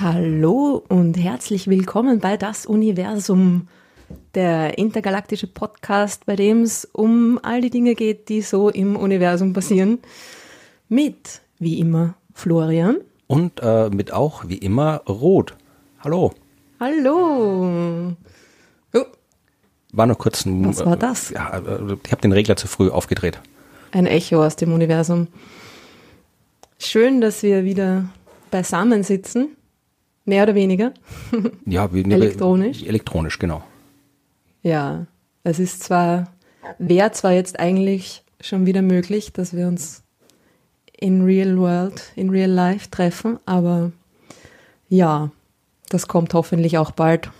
Hallo und herzlich willkommen bei Das Universum, der intergalaktische Podcast, bei dem es um all die Dinge geht, die so im Universum passieren. Mit, wie immer, Florian. Und äh, mit auch, wie immer, Rot. Hallo. Hallo. War nur kurz ein. Was war das? Äh, ja, äh, ich habe den Regler zu früh aufgedreht. ein Echo aus dem Universum. Schön, dass wir wieder beisammen sitzen. Mehr oder weniger. Ja, wie, Elektronisch? Elektronisch, genau. Ja, es ist zwar, wäre zwar jetzt eigentlich schon wieder möglich, dass wir uns in real world, in real life treffen, aber ja, das kommt hoffentlich auch bald.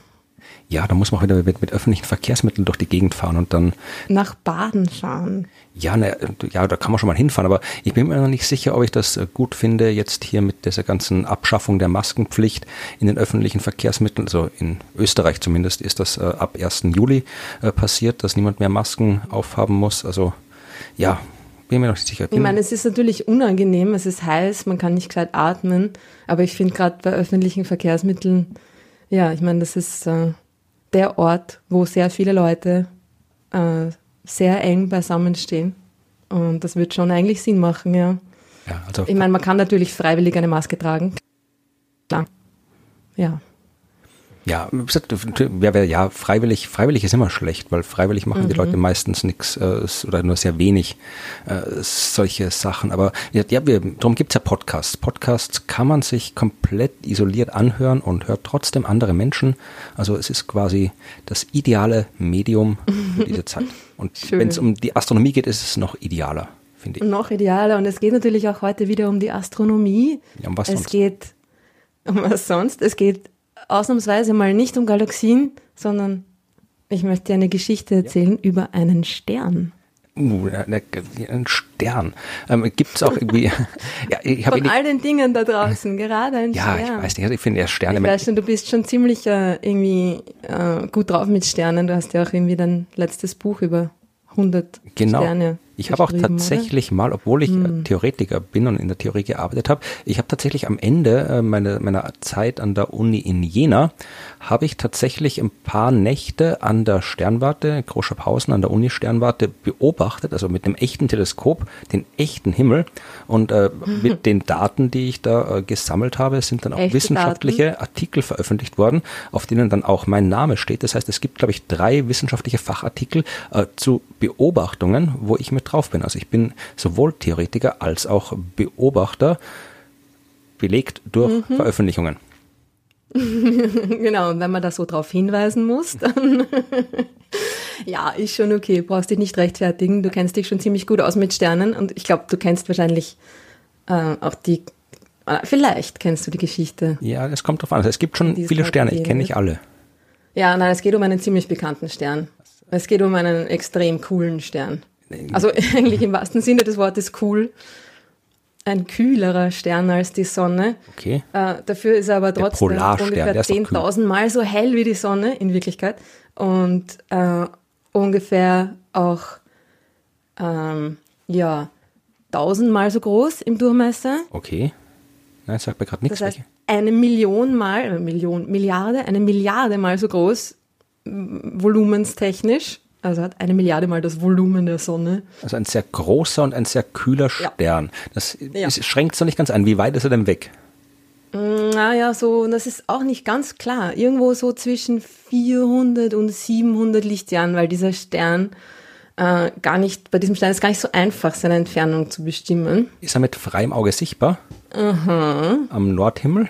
Ja, da muss man wieder mit, mit öffentlichen Verkehrsmitteln durch die Gegend fahren und dann, Nach Baden fahren. ja, ne, ja, da kann man schon mal hinfahren, aber ich bin mir noch nicht sicher, ob ich das äh, gut finde, jetzt hier mit dieser ganzen Abschaffung der Maskenpflicht in den öffentlichen Verkehrsmitteln, also in Österreich zumindest ist das äh, ab 1. Juli äh, passiert, dass niemand mehr Masken aufhaben muss. Also ja, bin mir noch nicht sicher. Ich meine, es ist natürlich unangenehm, es ist heiß, man kann nicht gescheit atmen, aber ich finde gerade bei öffentlichen Verkehrsmitteln, ja, ich meine, das ist äh, der Ort, wo sehr viele Leute äh, sehr eng beisammen stehen. Und das wird schon eigentlich Sinn machen, ja. ja, also Ich meine, man kann natürlich freiwillig eine Maske tragen. Klar. Ja. Ja, ja, freiwillig, freiwillig ist immer schlecht, weil freiwillig machen die Leute meistens nichts äh, oder nur sehr wenig äh, solche Sachen. Aber ja, ja wir, darum gibt's ja Podcasts. Podcasts kann man sich komplett isoliert anhören und hört trotzdem andere Menschen. Also es ist quasi das ideale Medium für diese Zeit. Und wenn es um die Astronomie geht, ist es noch idealer, finde ich. Noch idealer. Und es geht natürlich auch heute wieder um die Astronomie. Ja, um was es sonst? geht um was sonst. Es geht ausnahmsweise mal nicht um Galaxien, sondern ich möchte dir eine Geschichte erzählen über einen Stern. Uh, ein Stern. Ähm, gibt's auch irgendwie, ja, ich habe Von all den Dingen da draußen, gerade ein ja, Stern. ich weiß nicht, also ich finde ja Sterne, Ich weiß schon, du bist schon ziemlich äh, irgendwie äh, gut drauf mit Sternen. Du hast ja auch irgendwie dein letztes Buch über 100 Genau. Sterne Ich habe auch Hm. tatsächlich mal, obwohl ich äh, Theoretiker bin und in der Theorie gearbeitet habe, ich habe tatsächlich am Ende äh, meiner, meiner Zeit an der Uni in Jena, habe ich tatsächlich ein paar Nächte an der Sternwarte, Großschaphausen, an der Uni-Sternwarte beobachtet, also mit einem echten Teleskop, den echten Himmel. Und äh, mit den Daten, die ich da äh, gesammelt habe, sind dann auch Echte wissenschaftliche Artikel veröffentlicht worden, auf denen dann auch mein Name steht. Das heißt, es gibt, glaube ich, drei wissenschaftliche Fachartikel äh, zu Beobachtungen, wo ich mit drauf bin. Also ich bin sowohl Theoretiker als auch Beobachter, belegt durch Veröffentlichungen. Genau, und wenn man da so drauf hinweisen muss, dann ja, ist schon okay. Brauchst dich nicht rechtfertigen. Du kennst dich schon ziemlich gut aus mit Sternen und ich glaube, du kennst wahrscheinlich äh, auch die, äh, vielleicht kennst du die Geschichte. Ja, das kommt drauf an. Also es gibt schon viele Sterne, ich kenne nicht alle. Ja, nein, es geht um einen ziemlich bekannten Stern. Es geht um einen extrem coolen Stern. Also eigentlich im wahrsten Sinne des Wortes cool. Ein kühlerer Stern als die Sonne. Okay. Äh, dafür ist er aber trotzdem ungefähr ist doch kühl. 10.000 Mal so hell wie die Sonne in Wirklichkeit und äh, ungefähr auch ähm, ja 1000 Mal so groß im Durchmesser. Okay. Nein, sagt mir gerade nichts. Das heißt, eine Million Mal, äh, Million, Milliarde, eine Milliarde Mal so groß, volumenstechnisch. Also hat eine Milliarde Mal das Volumen der Sonne. Also ein sehr großer und ein sehr kühler Ja. Stern. Das Ja. schränkt es noch nicht ganz ein. Wie weit ist er denn weg? Naja, so, das ist auch nicht ganz klar. Irgendwo so zwischen 400 und 700 Lichtjahren, weil dieser Stern äh, gar nicht, bei diesem Stern ist gar nicht so einfach, seine Entfernung zu bestimmen. Ist er mit freiem Auge sichtbar? Am Nordhimmel?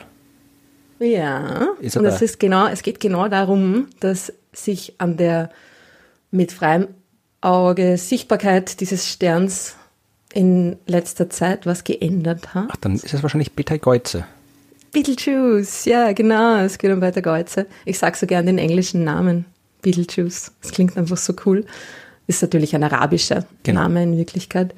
Ja, Ist er und es ist genau, es geht genau darum, dass sich an der mit freiem Auge Sichtbarkeit dieses Sterns in letzter Zeit was geändert hat. Ach, dann ist es wahrscheinlich Betelgeuse. Beetlejuice, ja, genau, es geht um Peter Geuze. Ich sag so gern den englischen Namen, Beetlejuice. Das klingt einfach so cool. Ist natürlich ein arabischer Genau. Name in Wirklichkeit.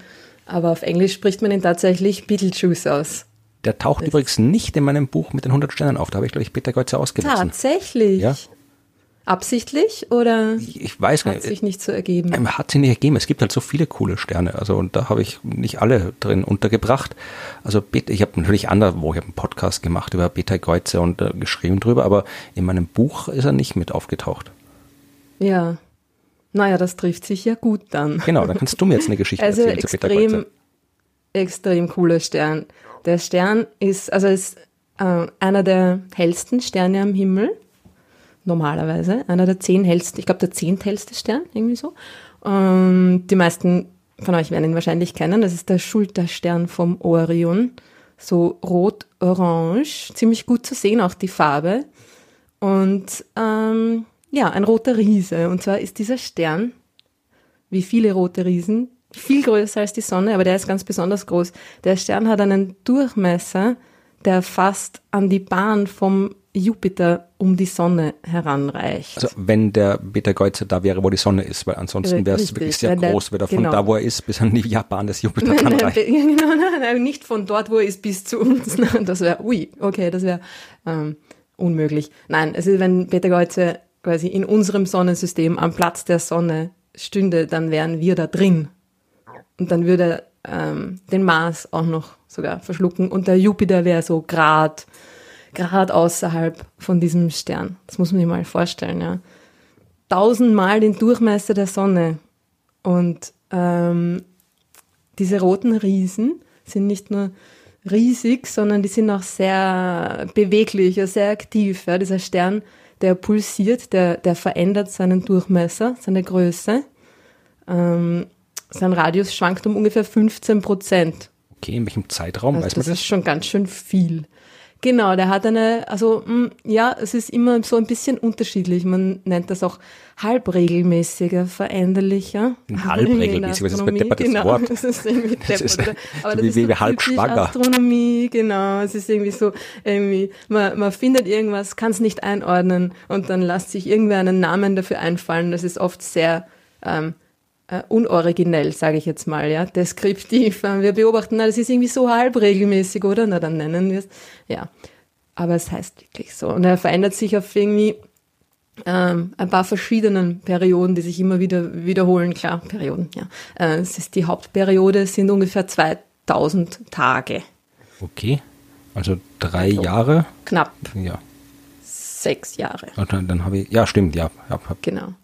Aber auf Englisch spricht man ihn tatsächlich Beetlejuice aus. Der taucht übrigens nicht in meinem Buch mit den 100 Sternen auf. Da habe ich, glaube ich, Betelgeuse ausgelassen. Tatsächlich. Ja. Absichtlich oder ich weiß hat sich nicht so ergeben? Ähm, hat sich nicht ergeben. Es gibt halt so viele coole Sterne. Also und da habe ich nicht alle drin untergebracht. Also ich habe natürlich andere, wo ich habe einen Podcast gemacht über Beta Kreuze und äh, geschrieben drüber, aber in meinem Buch ist er nicht mit aufgetaucht. Ja. Naja, das trifft sich ja gut dann. Genau, dann kannst du mir jetzt eine Geschichte also erzählen extrem, zu Beta Kreuze. Extrem cooler Stern. Der Stern ist, also ist äh, einer der hellsten Sterne am Himmel normalerweise. Einer der zehn hellsten, ich glaube der zehnthellste Stern, irgendwie so. Ähm, die meisten von euch werden ihn wahrscheinlich kennen. Das ist der Schulterstern vom Orion. So rot-orange, ziemlich gut zu sehen, auch die Farbe. Und ähm, ja, ein roter Riese. Und zwar ist dieser Stern, wie viele rote Riesen, viel größer als die Sonne, aber der ist ganz besonders groß. Der Stern hat einen Durchmesser, der fast an die Bahn vom Jupiter um die Sonne heranreicht. Also wenn der Beta Kreuzer da wäre, wo die Sonne ist, weil ansonsten wäre es wirklich sehr der, groß, wenn er von genau. da, wo er ist, bis an die Japan des Jupiter genau, nein, nein, nicht von dort, wo er ist, bis zu uns. Das wäre, ui, okay, das wäre ähm, unmöglich. Nein, ist, wenn Beta Kreuzer quasi in unserem Sonnensystem am Platz der Sonne stünde, dann wären wir da drin. Und dann würde ähm, den Mars auch noch sogar verschlucken und der Jupiter wäre so grad gerade außerhalb von diesem Stern. Das muss man sich mal vorstellen, ja. Tausendmal den Durchmesser der Sonne. Und ähm, diese roten Riesen sind nicht nur riesig, sondern die sind auch sehr beweglich, sehr aktiv. Ja. Dieser Stern, der pulsiert, der, der verändert seinen Durchmesser, seine Größe. Ähm, sein Radius schwankt um ungefähr 15 Prozent. Okay, in welchem Zeitraum also weiß man das? Das ist schon ganz schön viel. Genau, der hat eine, also mh, mm, ja, es ist immer so ein bisschen unterschiedlich. Man nennt das auch halbregelmäßiger, veränderlicher. Halbregelmäßig, was ist mit deppertes genau, Wort? Das ist irgendwie deppert, ist, Aber das wie, ist wie halb schwanger. Astronomie, genau. Es ist irgendwie so, irgendwie, man, man findet irgendwas, kann es nicht einordnen und dann lässt sich irgendwer einen Namen dafür einfallen. Das ist oft sehr ähm, äh, unoriginell, sage ich jetzt mal, ja, deskriptiv. Wir beobachten, na, das ist irgendwie so halb regelmäßig, oder? Na, dann nennen wir es. Ja, aber es heißt wirklich so. Und er verändert sich auf irgendwie ähm, ein paar verschiedenen Perioden, die sich immer wieder wiederholen. Klar, Perioden, ja. Äh, es ist die Hauptperiode, sind ungefähr 2000 Tage. Okay, also drei also Jahre? Knapp. Ja. Sechs Jahre. Und dann, dann habe ich, ja, stimmt, ja. ja hab, genau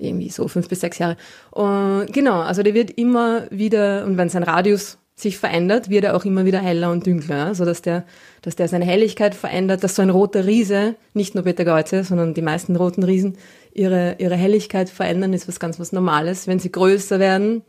irgendwie so fünf bis sechs Jahre. Und genau, also der wird immer wieder, und wenn sein Radius sich verändert, wird er auch immer wieder heller und dunkler, so dass der, dass der seine Helligkeit verändert, dass so ein roter Riese, nicht nur Beta Geuze, sondern die meisten roten Riesen, ihre, ihre Helligkeit verändern, ist was ganz was Normales. Wenn sie größer werden,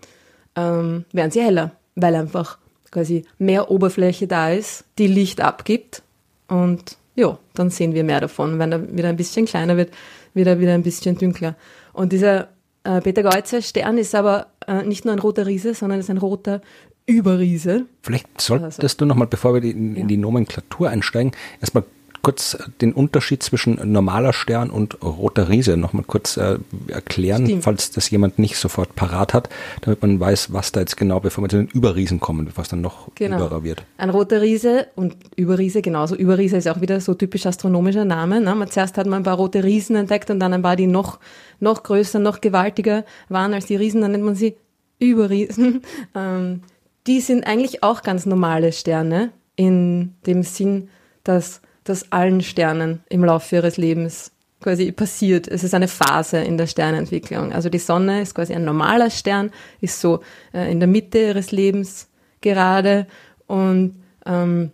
ähm, werden sie heller, weil einfach quasi mehr Oberfläche da ist, die Licht abgibt und ja, dann sehen wir mehr davon. Wenn er wieder ein bisschen kleiner wird, wird er wieder ein bisschen dunkler. Und dieser äh, Peter Geuzer Stern ist aber äh, nicht nur ein roter Riese, sondern ist ein roter Überriese. Vielleicht solltest also, du nochmal, bevor wir in, in die Nomenklatur einsteigen, erstmal kurz den Unterschied zwischen normaler Stern und roter Riese nochmal kurz äh, erklären, Stimmt. falls das jemand nicht sofort parat hat, damit man weiß, was da jetzt genau, bevor wir zu den Überriesen kommen, bevor es dann noch genau. überer wird. Ein roter Riese und Überriese genauso. Überriese ist auch wieder so typisch astronomischer Name. Ne? Man, zuerst hat man ein paar rote Riesen entdeckt und dann ein paar, die noch, noch größer, noch gewaltiger waren als die Riesen, dann nennt man sie Überriesen. Ähm, die sind eigentlich auch ganz normale Sterne in dem Sinn, dass das allen Sternen im Laufe ihres Lebens quasi passiert. Es ist eine Phase in der Sternentwicklung. Also die Sonne ist quasi ein normaler Stern, ist so äh, in der Mitte ihres Lebens gerade und ähm,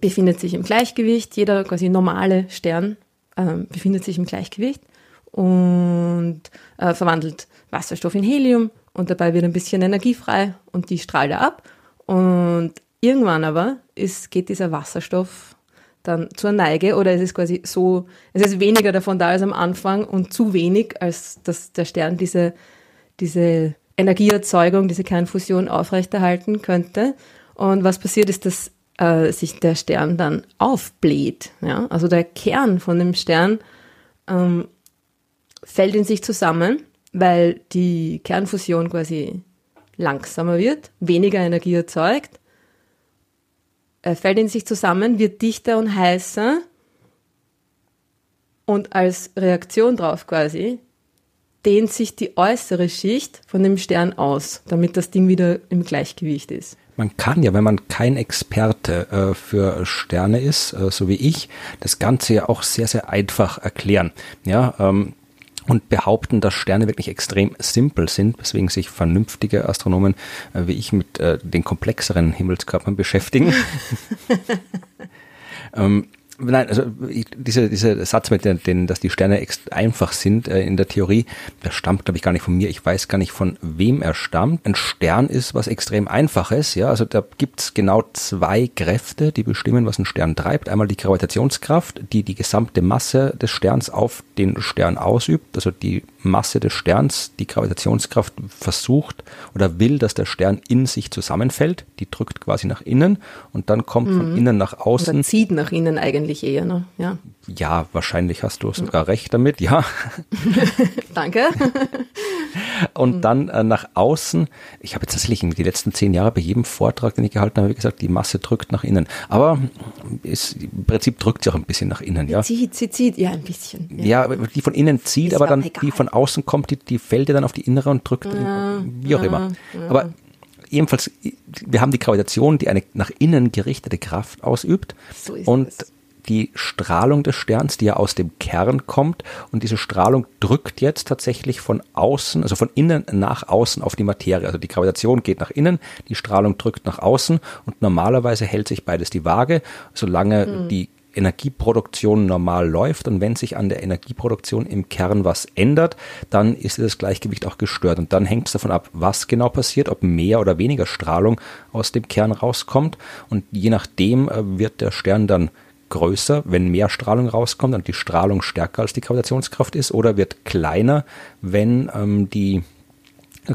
befindet sich im Gleichgewicht. Jeder quasi normale Stern ähm, befindet sich im Gleichgewicht und äh, verwandelt Wasserstoff in Helium und dabei wird ein bisschen Energie frei und die strahlt er ab. Und irgendwann aber ist, geht dieser Wasserstoff dann zur Neige oder es ist quasi so, es ist weniger davon da als am Anfang und zu wenig, als dass der Stern diese, diese Energieerzeugung, diese Kernfusion aufrechterhalten könnte. Und was passiert ist, dass äh, sich der Stern dann aufbläht. Ja? Also der Kern von dem Stern ähm, fällt in sich zusammen, weil die Kernfusion quasi langsamer wird, weniger Energie erzeugt äh, fällt in sich zusammen, wird dichter und heißer Und als Reaktion drauf quasi dehnt sich die äußere Schicht von dem Stern aus, damit das Ding wieder im Gleichgewicht ist. Man kann ja, wenn man kein Experte äh, für Sterne ist, äh, so wie ich, das Ganze ja auch sehr, sehr einfach erklären. Ja, ähm, und behaupten, dass Sterne wirklich extrem simpel sind, weswegen sich vernünftige Astronomen äh, wie ich mit äh, den komplexeren Himmelskörpern beschäftigen. ähm, Nein, also dieser diese Satz mit den, den, dass die Sterne einfach sind äh, in der Theorie, der stammt, glaube ich, gar nicht von mir. Ich weiß gar nicht, von wem er stammt. Ein Stern ist was extrem Einfaches, ja. Also da gibt's genau zwei Kräfte, die bestimmen, was ein Stern treibt. Einmal die Gravitationskraft, die die gesamte Masse des Sterns auf den Stern ausübt, also die Masse des Sterns, die Gravitationskraft versucht oder will, dass der Stern in sich zusammenfällt. Die drückt quasi nach innen und dann kommt mhm. von innen nach außen. Oder zieht nach innen eigentlich eher, ne? Ja. Ja, wahrscheinlich hast du sogar recht damit, ja. Danke. Und mhm. dann äh, nach außen, ich habe jetzt tatsächlich die letzten zehn Jahre bei jedem Vortrag, den ich gehalten habe, gesagt, die Masse drückt nach innen. Aber ist, im Prinzip drückt sie auch ein bisschen nach innen, ja. Sie zieht, sie zieht, ja, ein bisschen. Ja, ja die von innen zieht, ist aber dann egal. die von außen kommt, die, die fällt ja dann auf die innere und drückt, ja, wie auch ja, immer. Aber ebenfalls, wir haben die Gravitation, die eine nach innen gerichtete Kraft ausübt. So ist und es die Strahlung des Sterns, die ja aus dem Kern kommt. Und diese Strahlung drückt jetzt tatsächlich von außen, also von innen nach außen auf die Materie. Also die Gravitation geht nach innen, die Strahlung drückt nach außen und normalerweise hält sich beides die Waage, solange mhm. die Energieproduktion normal läuft und wenn sich an der Energieproduktion im Kern was ändert, dann ist das Gleichgewicht auch gestört und dann hängt es davon ab, was genau passiert, ob mehr oder weniger Strahlung aus dem Kern rauskommt und je nachdem äh, wird der Stern dann größer, wenn mehr Strahlung rauskommt und die Strahlung stärker als die Gravitationskraft ist, oder wird kleiner, wenn ähm, die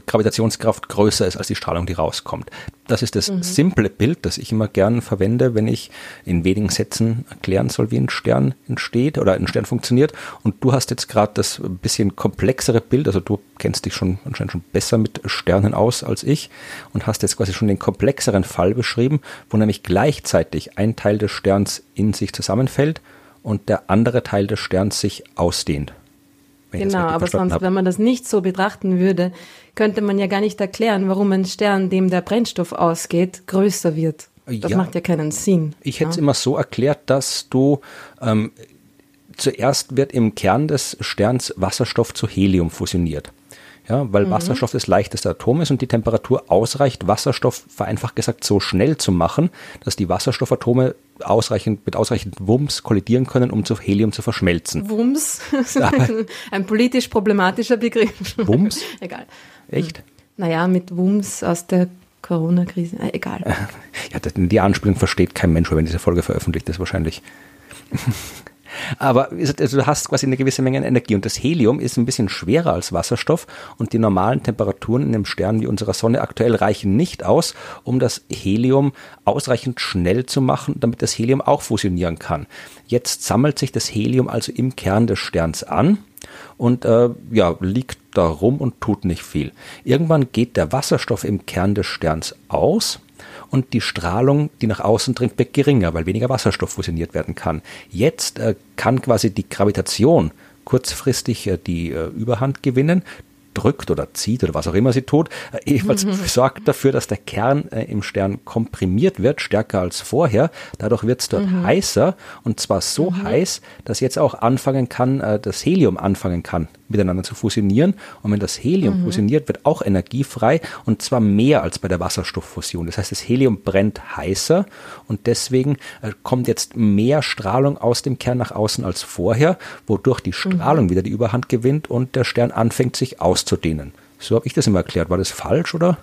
Gravitationskraft größer ist als die Strahlung, die rauskommt. Das ist das mhm. simple Bild, das ich immer gern verwende, wenn ich in wenigen Sätzen erklären soll, wie ein Stern entsteht oder ein Stern funktioniert. Und du hast jetzt gerade das bisschen komplexere Bild, also du kennst dich schon anscheinend schon besser mit Sternen aus als ich und hast jetzt quasi schon den komplexeren Fall beschrieben, wo nämlich gleichzeitig ein Teil des Sterns in sich zusammenfällt und der andere Teil des Sterns sich ausdehnt. Genau, aber sonst, habe. wenn man das nicht so betrachten würde, könnte man ja gar nicht erklären, warum ein Stern, dem der Brennstoff ausgeht, größer wird. Das ja, macht ja keinen Sinn. Ich hätte es immer so erklärt, dass du ähm, zuerst wird im Kern des Sterns Wasserstoff zu Helium fusioniert. Ja, weil mhm. Wasserstoff das leichteste Atom ist und die Temperatur ausreicht, Wasserstoff vereinfacht gesagt so schnell zu machen, dass die Wasserstoffatome ausreichend, mit ausreichend Wumms kollidieren können, um zu Helium zu verschmelzen. Wumms? ein politisch problematischer Begriff. Wumms? Egal. Echt? Naja, mit Wumms aus der Corona-Krise. Äh, egal. Ja, die Anspielung versteht kein Mensch, wenn diese Folge veröffentlicht ist, wahrscheinlich. Aber also du hast quasi eine gewisse Menge an Energie und das Helium ist ein bisschen schwerer als Wasserstoff und die normalen Temperaturen in einem Stern wie unserer Sonne aktuell reichen nicht aus, um das Helium ausreichend schnell zu machen, damit das Helium auch fusionieren kann. Jetzt sammelt sich das Helium also im Kern des Sterns an und äh, ja, liegt da rum und tut nicht viel. Irgendwann geht der Wasserstoff im Kern des Sterns aus und die Strahlung, die nach außen dringt, wird geringer, weil weniger Wasserstoff fusioniert werden kann. Jetzt äh, kann quasi die Gravitation kurzfristig äh, die äh, Überhand gewinnen drückt oder zieht oder was auch immer sie tut, äh, jedenfalls mhm. sorgt dafür, dass der Kern äh, im Stern komprimiert wird, stärker als vorher. Dadurch wird es dort mhm. heißer und zwar so mhm. heiß, dass jetzt auch anfangen kann, äh, das Helium anfangen kann, miteinander zu fusionieren. Und wenn das Helium mhm. fusioniert, wird auch Energie frei und zwar mehr als bei der Wasserstofffusion. Das heißt, das Helium brennt heißer und deswegen äh, kommt jetzt mehr Strahlung aus dem Kern nach außen als vorher, wodurch die mhm. Strahlung wieder die Überhand gewinnt und der Stern anfängt sich auszudehnen. So habe ich das immer erklärt. War das falsch oder?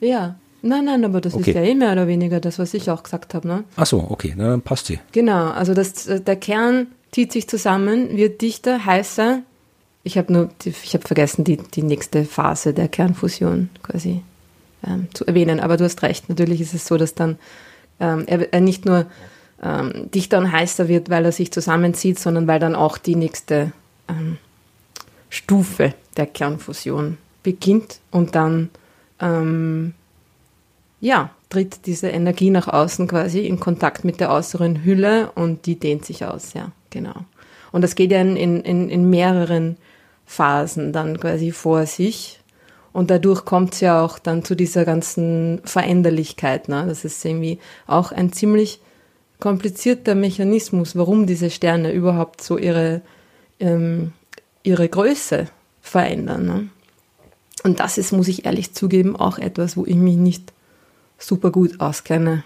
Ja, Nein, nein, aber das okay. ist ja eh mehr oder weniger das, was ich auch gesagt habe. Ne? Ach so, okay, dann passt sie. Genau, also das, äh, der Kern zieht sich zusammen, wird dichter, heißer, ich habe nur, ich habe vergessen, die, die nächste Phase der Kernfusion quasi ähm, zu erwähnen. Aber du hast recht, natürlich ist es so, dass dann ähm, er, er, nicht nur ähm, dichter und heißer wird, weil er sich zusammenzieht, sondern weil dann auch die nächste ähm, Stufe der Kernfusion beginnt und dann ähm, ja, tritt diese Energie nach außen quasi in Kontakt mit der äußeren Hülle und die dehnt sich aus, ja, genau. Und das geht ja in, in, in mehreren Phasen dann quasi vor sich. Und dadurch kommt es ja auch dann zu dieser ganzen Veränderlichkeit. Ne? Das ist irgendwie auch ein ziemlich komplizierter Mechanismus, warum diese Sterne überhaupt so ihre, ähm, ihre Größe verändern. Ne? Und das ist, muss ich ehrlich zugeben, auch etwas, wo ich mich nicht super gut auskenne.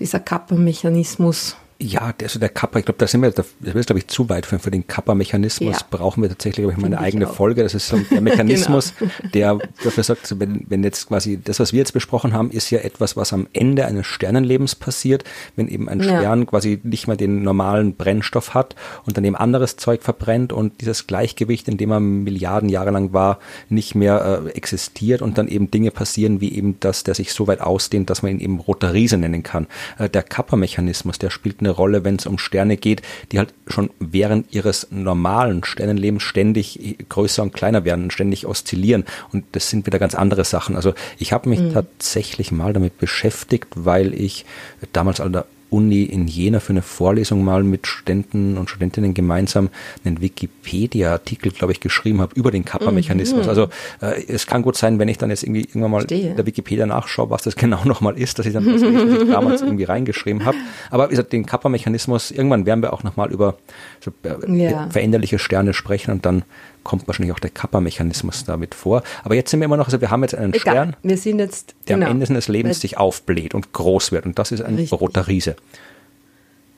Dieser Kappa-Mechanismus. Ja, also der Kappa, ich glaube, da sind wir, das ist glaube ich zu weit für, für den Kappa-Mechanismus. Ja. Brauchen wir tatsächlich, glaube ich, mal eine eigene auch. Folge. Das ist so der Mechanismus, genau. der dafür sagt, wenn, wenn jetzt quasi das, was wir jetzt besprochen haben, ist ja etwas, was am Ende eines Sternenlebens passiert, wenn eben ein ja. Stern quasi nicht mehr den normalen Brennstoff hat und dann eben anderes Zeug verbrennt und dieses Gleichgewicht, in dem er Milliarden Jahre lang war, nicht mehr äh, existiert und dann eben Dinge passieren, wie eben das, der sich so weit ausdehnt, dass man ihn eben roter Riese nennen kann. Äh, der Kappa-Mechanismus, der spielt eine eine Rolle, wenn es um Sterne geht, die halt schon während ihres normalen Sternenlebens ständig größer und kleiner werden, ständig oszillieren. Und das sind wieder ganz andere Sachen. Also ich habe mich mhm. tatsächlich mal damit beschäftigt, weil ich damals an der Uni in Jena für eine Vorlesung mal mit Studenten und Studentinnen gemeinsam einen Wikipedia-Artikel, glaube ich, geschrieben habe über den Kappa-Mechanismus. Mhm. Also äh, es kann gut sein, wenn ich dann jetzt irgendwie irgendwann mal Stehe. der Wikipedia nachschaue, was das genau nochmal ist, dass ich dann das, was ich damals irgendwie reingeschrieben habe. Aber wie gesagt, den Kappa-Mechanismus, irgendwann werden wir auch nochmal über so, äh, ja. veränderliche Sterne sprechen und dann kommt wahrscheinlich auch der Kappa-Mechanismus damit vor. Aber jetzt sind wir immer noch, also wir haben jetzt einen Egal. Stern, wir sind jetzt, der genau. am Ende seines Lebens sich aufbläht und groß wird. Und das ist ein Richtig. roter Riese.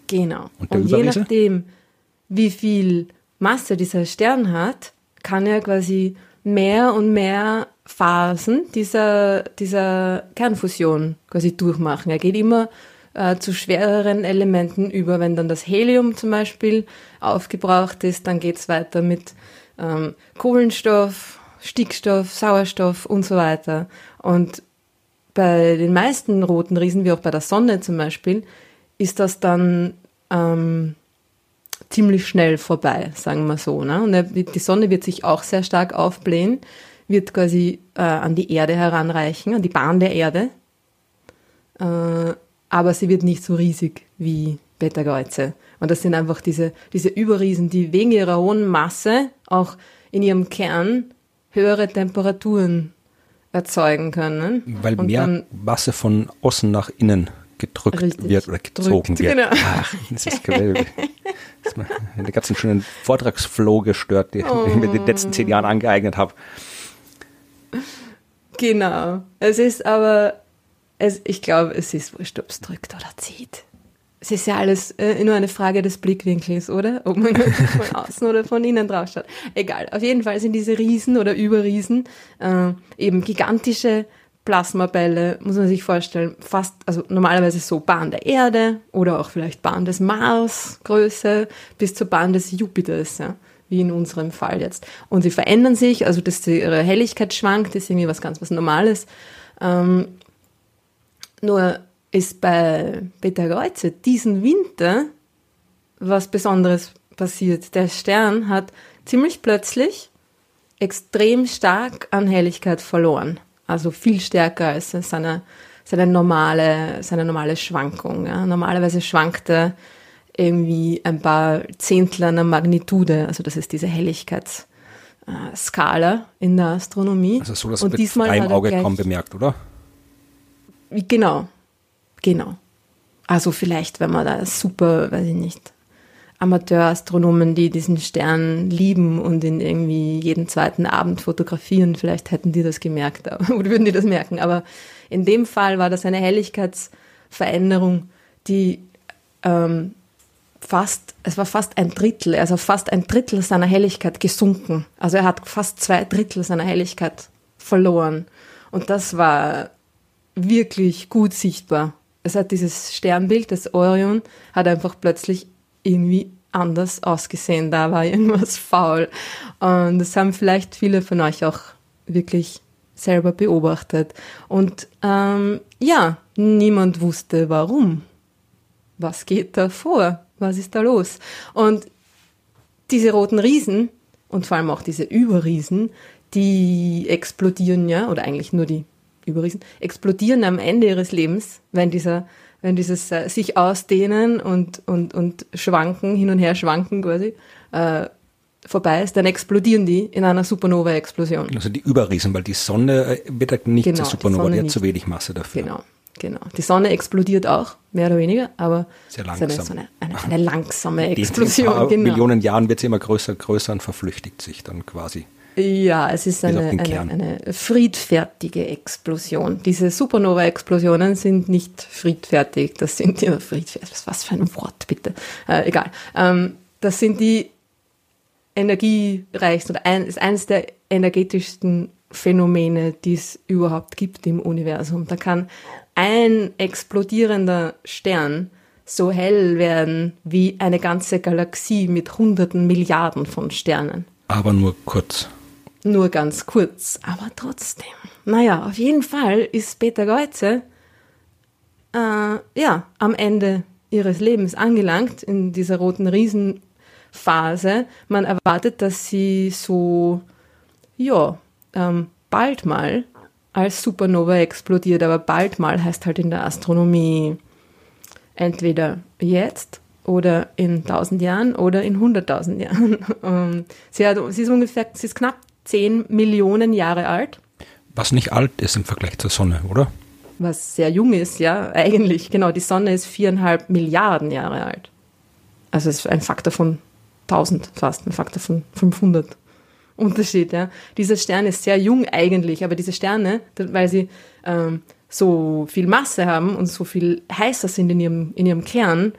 Genau. Und, und je nachdem, wie viel Masse dieser Stern hat, kann er quasi mehr und mehr Phasen dieser, dieser Kernfusion quasi durchmachen. Er geht immer äh, zu schwereren Elementen über. Wenn dann das Helium zum Beispiel aufgebraucht ist, dann geht es weiter mit ähm, Kohlenstoff, Stickstoff, Sauerstoff und so weiter. Und bei den meisten roten Riesen, wie auch bei der Sonne zum Beispiel, ist das dann ähm, ziemlich schnell vorbei, sagen wir so. Ne? Und die Sonne wird sich auch sehr stark aufblähen, wird quasi äh, an die Erde heranreichen, an die Bahn der Erde. Äh, aber sie wird nicht so riesig wie Beta-Geuze. Und das sind einfach diese, diese Überriesen, die wegen ihrer hohen Masse auch in ihrem Kern höhere Temperaturen erzeugen können. Weil und mehr Masse von außen nach innen gedrückt richtig, wird oder gezogen drückt, wird. Genau. Ach, das ist Gewölbe. Das ist den ganzen schönen Vortragsflow gestört, den oh. ich mir in den letzten zehn Jahren angeeignet habe. Genau. Es ist aber, es, ich glaube, es ist wurscht, ob es drückt oder zieht es ist ja alles äh, nur eine Frage des Blickwinkels, oder? Ob man von außen oder von innen drauf schaut. Egal. Auf jeden Fall sind diese Riesen oder Überriesen äh, eben gigantische Plasmabälle, muss man sich vorstellen, fast, also normalerweise so Bahn der Erde oder auch vielleicht Bahn des Mars Größe bis zur Bahn des Jupiters, ja, wie in unserem Fall jetzt. Und sie verändern sich, also dass ihre Helligkeit schwankt, ist irgendwie was ganz was Normales. Ähm, nur ist bei Peter Kreuze diesen Winter was Besonderes passiert. Der Stern hat ziemlich plötzlich extrem stark an Helligkeit verloren. Also viel stärker als seine, seine, normale, seine normale Schwankung. Ja. Normalerweise schwankt er irgendwie ein paar Zehntel einer Magnitude. Also das ist diese Helligkeitsskala in der Astronomie. Also so, dass Und mit freiem Auge kaum bemerkt, oder? Genau, Genau. Also vielleicht, wenn man da super, weiß ich nicht, Amateurastronomen, die diesen Stern lieben und ihn irgendwie jeden zweiten Abend fotografieren, vielleicht hätten die das gemerkt oder würden die das merken. Aber in dem Fall war das eine Helligkeitsveränderung, die ähm, fast, es war fast ein Drittel, also fast ein Drittel seiner Helligkeit gesunken. Also er hat fast zwei Drittel seiner Helligkeit verloren. Und das war wirklich gut sichtbar es hat dieses Sternbild, das Orion, hat einfach plötzlich irgendwie anders ausgesehen. Da war irgendwas faul. Und das haben vielleicht viele von euch auch wirklich selber beobachtet. Und ähm, ja, niemand wusste warum. Was geht da vor? Was ist da los? Und diese roten Riesen und vor allem auch diese Überriesen, die explodieren ja, oder eigentlich nur die Überriesen, explodieren am Ende ihres Lebens, wenn dieser wenn dieses äh, sich ausdehnen und, und, und schwanken, hin und her schwanken quasi, äh, vorbei ist, dann explodieren die in einer Supernova-Explosion. Also die Überriesen, weil die Sonne äh, wird halt nicht genau, zur Supernova, die, die hat nicht. zu wenig Masse dafür. Genau, genau. Die Sonne explodiert auch, mehr oder weniger, aber sehr langsam. So eine, eine, eine, eine langsame Explosion. In ein paar genau. Millionen Jahren wird sie immer größer, größer und verflüchtigt sich dann quasi. Ja, es ist eine, eine, eine, friedfertige Explosion. Diese Supernova-Explosionen sind nicht friedfertig. Das sind ja friedfertig. Was für ein Wort, bitte. Äh, egal. Ähm, das sind die energiereichsten oder ein, ist eines der energetischsten Phänomene, die es überhaupt gibt im Universum. Da kann ein explodierender Stern so hell werden wie eine ganze Galaxie mit hunderten Milliarden von Sternen. Aber nur kurz. Nur ganz kurz, aber trotzdem. Naja, auf jeden Fall ist Peter Geuze äh, ja, am Ende ihres Lebens angelangt in dieser roten Riesenphase. Man erwartet, dass sie so, ja, ähm, bald mal als Supernova explodiert, aber bald mal heißt halt in der Astronomie entweder jetzt oder in 1000 Jahren oder in 100.000 Jahren. Ähm, sie, hat, sie, ist ungefähr, sie ist knapp 10 Millionen Jahre alt. Was nicht alt ist im Vergleich zur Sonne, oder? Was sehr jung ist, ja, eigentlich. Genau, die Sonne ist viereinhalb Milliarden Jahre alt. Also es ist ein Faktor von 1000 fast, ein Faktor von 500 Unterschied. Ja. Dieser Stern ist sehr jung eigentlich, aber diese Sterne, weil sie ähm, so viel Masse haben und so viel heißer sind in ihrem, in ihrem Kern,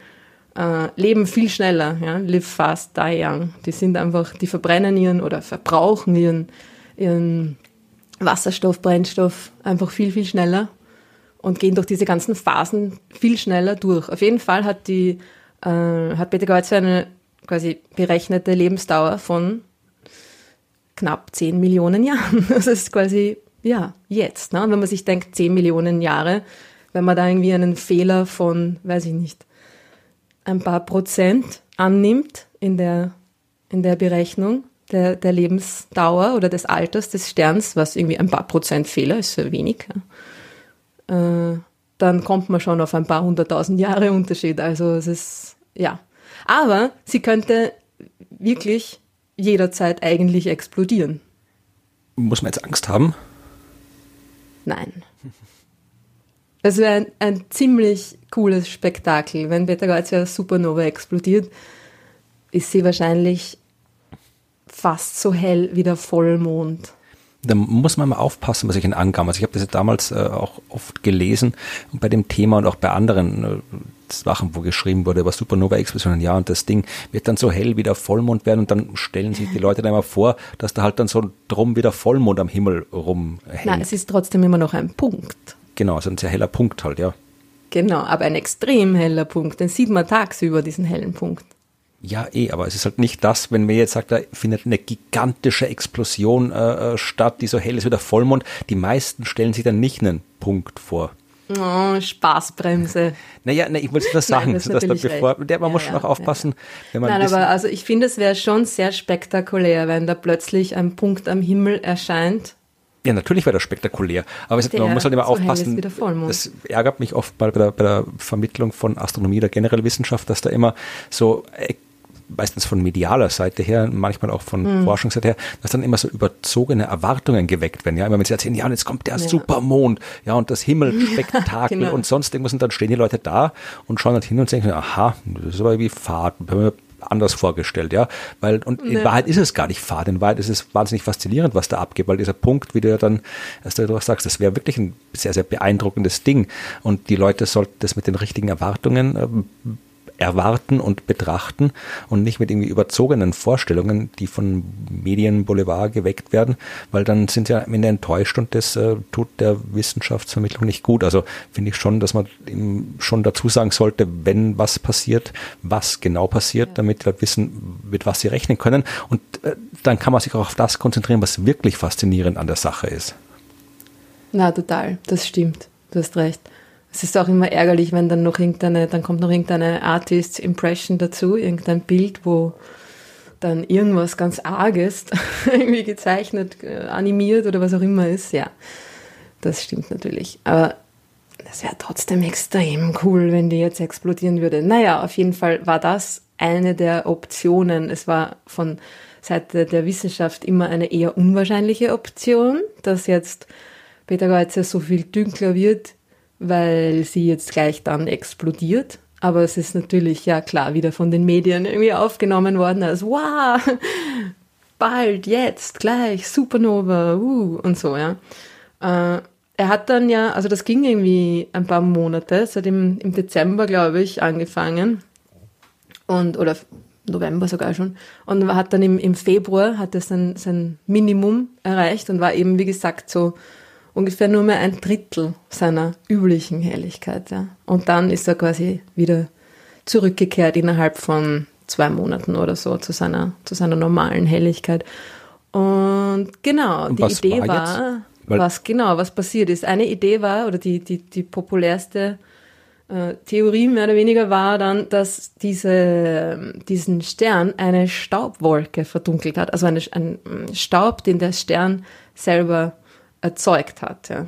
äh, leben viel schneller, ja, live fast, die young. Die sind einfach, die verbrennen ihren oder verbrauchen ihren, ihren Wasserstoff, Brennstoff einfach viel, viel schneller und gehen durch diese ganzen Phasen viel schneller durch. Auf jeden Fall hat die, äh, hat Peter Geuze eine quasi berechnete Lebensdauer von knapp 10 Millionen Jahren. Das ist quasi, ja, jetzt. Ne? Und wenn man sich denkt, 10 Millionen Jahre, wenn man da irgendwie einen Fehler von, weiß ich nicht, ein paar Prozent annimmt in der, in der Berechnung der, der Lebensdauer oder des Alters des Sterns, was irgendwie ein paar Prozent Fehler ist, für wenig, äh, dann kommt man schon auf ein paar hunderttausend Jahre Unterschied. Also es ist, ja. Aber sie könnte wirklich jederzeit eigentlich explodieren. Muss man jetzt Angst haben? Nein. Es wäre ein, ein, ziemlich cooles Spektakel. Wenn Beta Gautia Supernova explodiert, ist sie wahrscheinlich fast so hell wie der Vollmond. Da muss man mal aufpassen, was ich in Angaben. Also ich habe das ja damals äh, auch oft gelesen und bei dem Thema und auch bei anderen äh, Sachen, wo geschrieben wurde über Supernova-Explosionen, ja, und das Ding wird dann so hell wie der Vollmond werden und dann stellen sich die Leute dann immer vor, dass da halt dann so drum wie der Vollmond am Himmel rumhängt. Nein, es ist trotzdem immer noch ein Punkt. Genau, also ein sehr heller Punkt halt, ja. Genau, aber ein extrem heller Punkt. Den sieht man tagsüber, diesen hellen Punkt. Ja, eh, aber es ist halt nicht das, wenn mir jetzt sagt, da findet eine gigantische Explosion äh, äh, statt, die so hell ist wie der Vollmond. Die meisten stellen sich dann nicht einen Punkt vor. Oh, Spaßbremse. Naja, na, ich wollte das sagen, Nein, das dass da bevor, der, man ja, muss schon auch aufpassen, ja. wenn man. Nein, aber also ich finde, es wäre schon sehr spektakulär, wenn da plötzlich ein Punkt am Himmel erscheint ja, natürlich wäre das spektakulär. Aber es, man muss halt immer aufpassen. Das ärgert mich oft mal bei der, bei der Vermittlung von Astronomie oder generell Wissenschaft, dass da immer so äh, meistens von medialer Seite her, manchmal auch von mhm. Forschungsseite her, dass dann immer so überzogene Erwartungen geweckt werden. Ja, immer wenn sie erzählen, ja, und jetzt kommt der ja. Supermond, ja, und das Himmelspektakel genau. und sonst irgendwas, und dann stehen die Leute da und schauen halt hin und denken, aha, das ist aber wie Fahrt, anders vorgestellt, ja. Weil, und in Wahrheit ist es gar nicht fad, in Wahrheit ist es wahnsinnig faszinierend, was da abgeht, weil dieser Punkt, wie du ja dann, als du sagst, das wäre wirklich ein sehr, sehr beeindruckendes Ding. Und die Leute sollten das mit den richtigen Erwartungen ähm, erwarten und betrachten und nicht mit irgendwie überzogenen Vorstellungen, die von Medien Boulevard geweckt werden, weil dann sind sie am Ende enttäuscht und das äh, tut der Wissenschaftsvermittlung nicht gut. Also finde ich schon, dass man schon dazu sagen sollte, wenn was passiert, was genau passiert, ja. damit wir wissen, mit was sie rechnen können. Und äh, dann kann man sich auch auf das konzentrieren, was wirklich faszinierend an der Sache ist. Na, total, das stimmt. Du hast recht. Es ist auch immer ärgerlich, wenn dann noch irgendeine, dann kommt noch irgendeine Artist Impression dazu, irgendein Bild, wo dann irgendwas ganz Arges irgendwie gezeichnet, äh, animiert oder was auch immer ist. Ja, das stimmt natürlich. Aber das wäre trotzdem extrem cool, wenn die jetzt explodieren würde. Naja, auf jeden Fall war das eine der Optionen. Es war von Seite der Wissenschaft immer eine eher unwahrscheinliche Option, dass jetzt Peter Geuze so viel dünkler wird, weil sie jetzt gleich dann explodiert. Aber es ist natürlich, ja klar, wieder von den Medien irgendwie aufgenommen worden als, wow, bald, jetzt, gleich, Supernova, uh, und so, ja. Äh, er hat dann ja, also das ging irgendwie ein paar Monate, seit im, im Dezember, glaube ich, angefangen. Und, oder November sogar schon. Und hat dann im, im Februar, hat er sein, sein Minimum erreicht und war eben, wie gesagt, so ungefähr nur mehr ein Drittel seiner üblichen Helligkeit. Ja. Und dann ist er quasi wieder zurückgekehrt innerhalb von zwei Monaten oder so zu seiner, zu seiner normalen Helligkeit. Und genau, und die Idee war, war was genau, was passiert ist. Eine Idee war, oder die, die, die populärste äh, Theorie mehr oder weniger war dann, dass diese, diesen Stern eine Staubwolke verdunkelt hat, also eine, ein Staub, den der Stern selber erzeugt hat. Ja.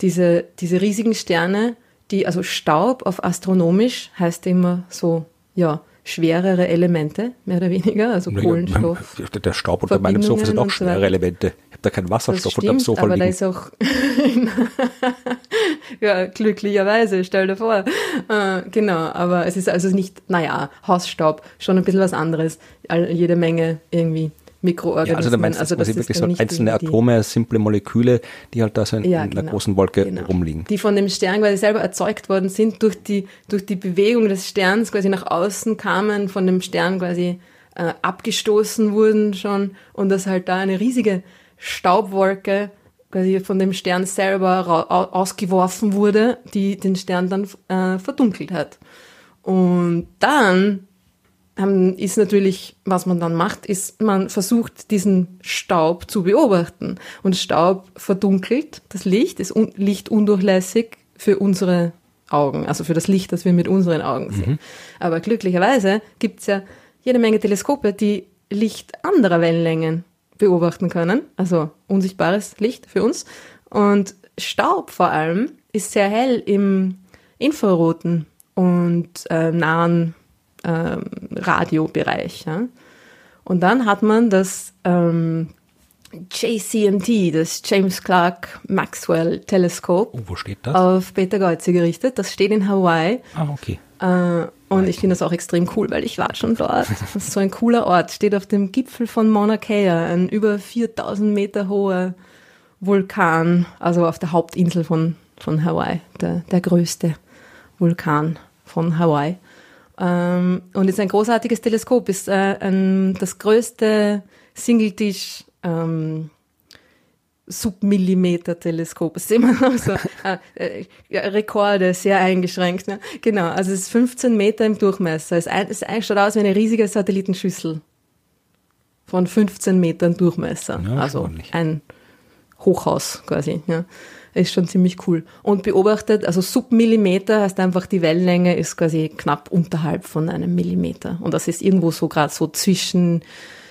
Diese, diese riesigen Sterne, die, also Staub auf astronomisch heißt immer so, ja, schwerere Elemente, mehr oder weniger, also Kohlenstoff. Der Staub unter meinem Sofa sind auch schwere Elemente. Ich habe da keinen Wasserstoff stimmt, unter dem Sofa aber liegen. da ist auch, ja, glücklicherweise, stell dir vor. Äh, genau, aber es ist also nicht, naja, Hausstaub, schon ein bisschen was anderes. Jede Menge irgendwie Mikroorganismen. Ja, also meinst also das wirklich so einzelne Atome, simple Moleküle, die halt da so in, ja, in einer genau, großen Wolke genau. rumliegen. Die von dem Stern quasi selber erzeugt worden sind, durch die, durch die Bewegung des Sterns quasi nach außen kamen, von dem Stern quasi äh, abgestoßen wurden schon und dass halt da eine riesige Staubwolke quasi von dem Stern selber ausgeworfen wurde, die den Stern dann äh, verdunkelt hat. Und dann ist natürlich, was man dann macht, ist, man versucht, diesen Staub zu beobachten. Und Staub verdunkelt das Licht, ist un Licht undurchlässig für unsere Augen, also für das Licht, das wir mit unseren Augen sehen. Mhm. Aber glücklicherweise gibt es ja jede Menge Teleskope, die Licht anderer Wellenlängen beobachten können, also unsichtbares Licht für uns. Und Staub vor allem ist sehr hell im infraroten und äh, nahen ähm, Radiobereich. Ja? Und dann hat man das ähm, JCMT, das James Clark Maxwell Teleskop, oh, wo steht das? auf Beta Geuze gerichtet. Das steht in Hawaii. Ah, okay. Äh, und ich finde das auch extrem cool, weil ich war schon dort. Das ist so ein cooler Ort. Steht auf dem Gipfel von Mauna Kea, ein über 4000 Meter hoher Vulkan, also auf der Hauptinsel von, von Hawaii, der, der größte Vulkan von Hawaii. Ähm, und ist ein großartiges Teleskop, ist äh, ein, das größte Singletisch ähm, Submillimeter-Teleskop. Es ist immer noch so äh, äh, Rekorde, sehr eingeschränkt. Ne? Genau, also es ist 15 Meter im Durchmesser. Es, ein, es schaut aus wie eine riesige Satellitenschüssel von 15 Metern Durchmesser. Ja, also ein Hochhaus quasi. Ja ist schon ziemlich cool. Und beobachtet, also Submillimeter heißt einfach, die Wellenlänge ist quasi knapp unterhalb von einem Millimeter. Und das ist irgendwo so gerade so zwischen,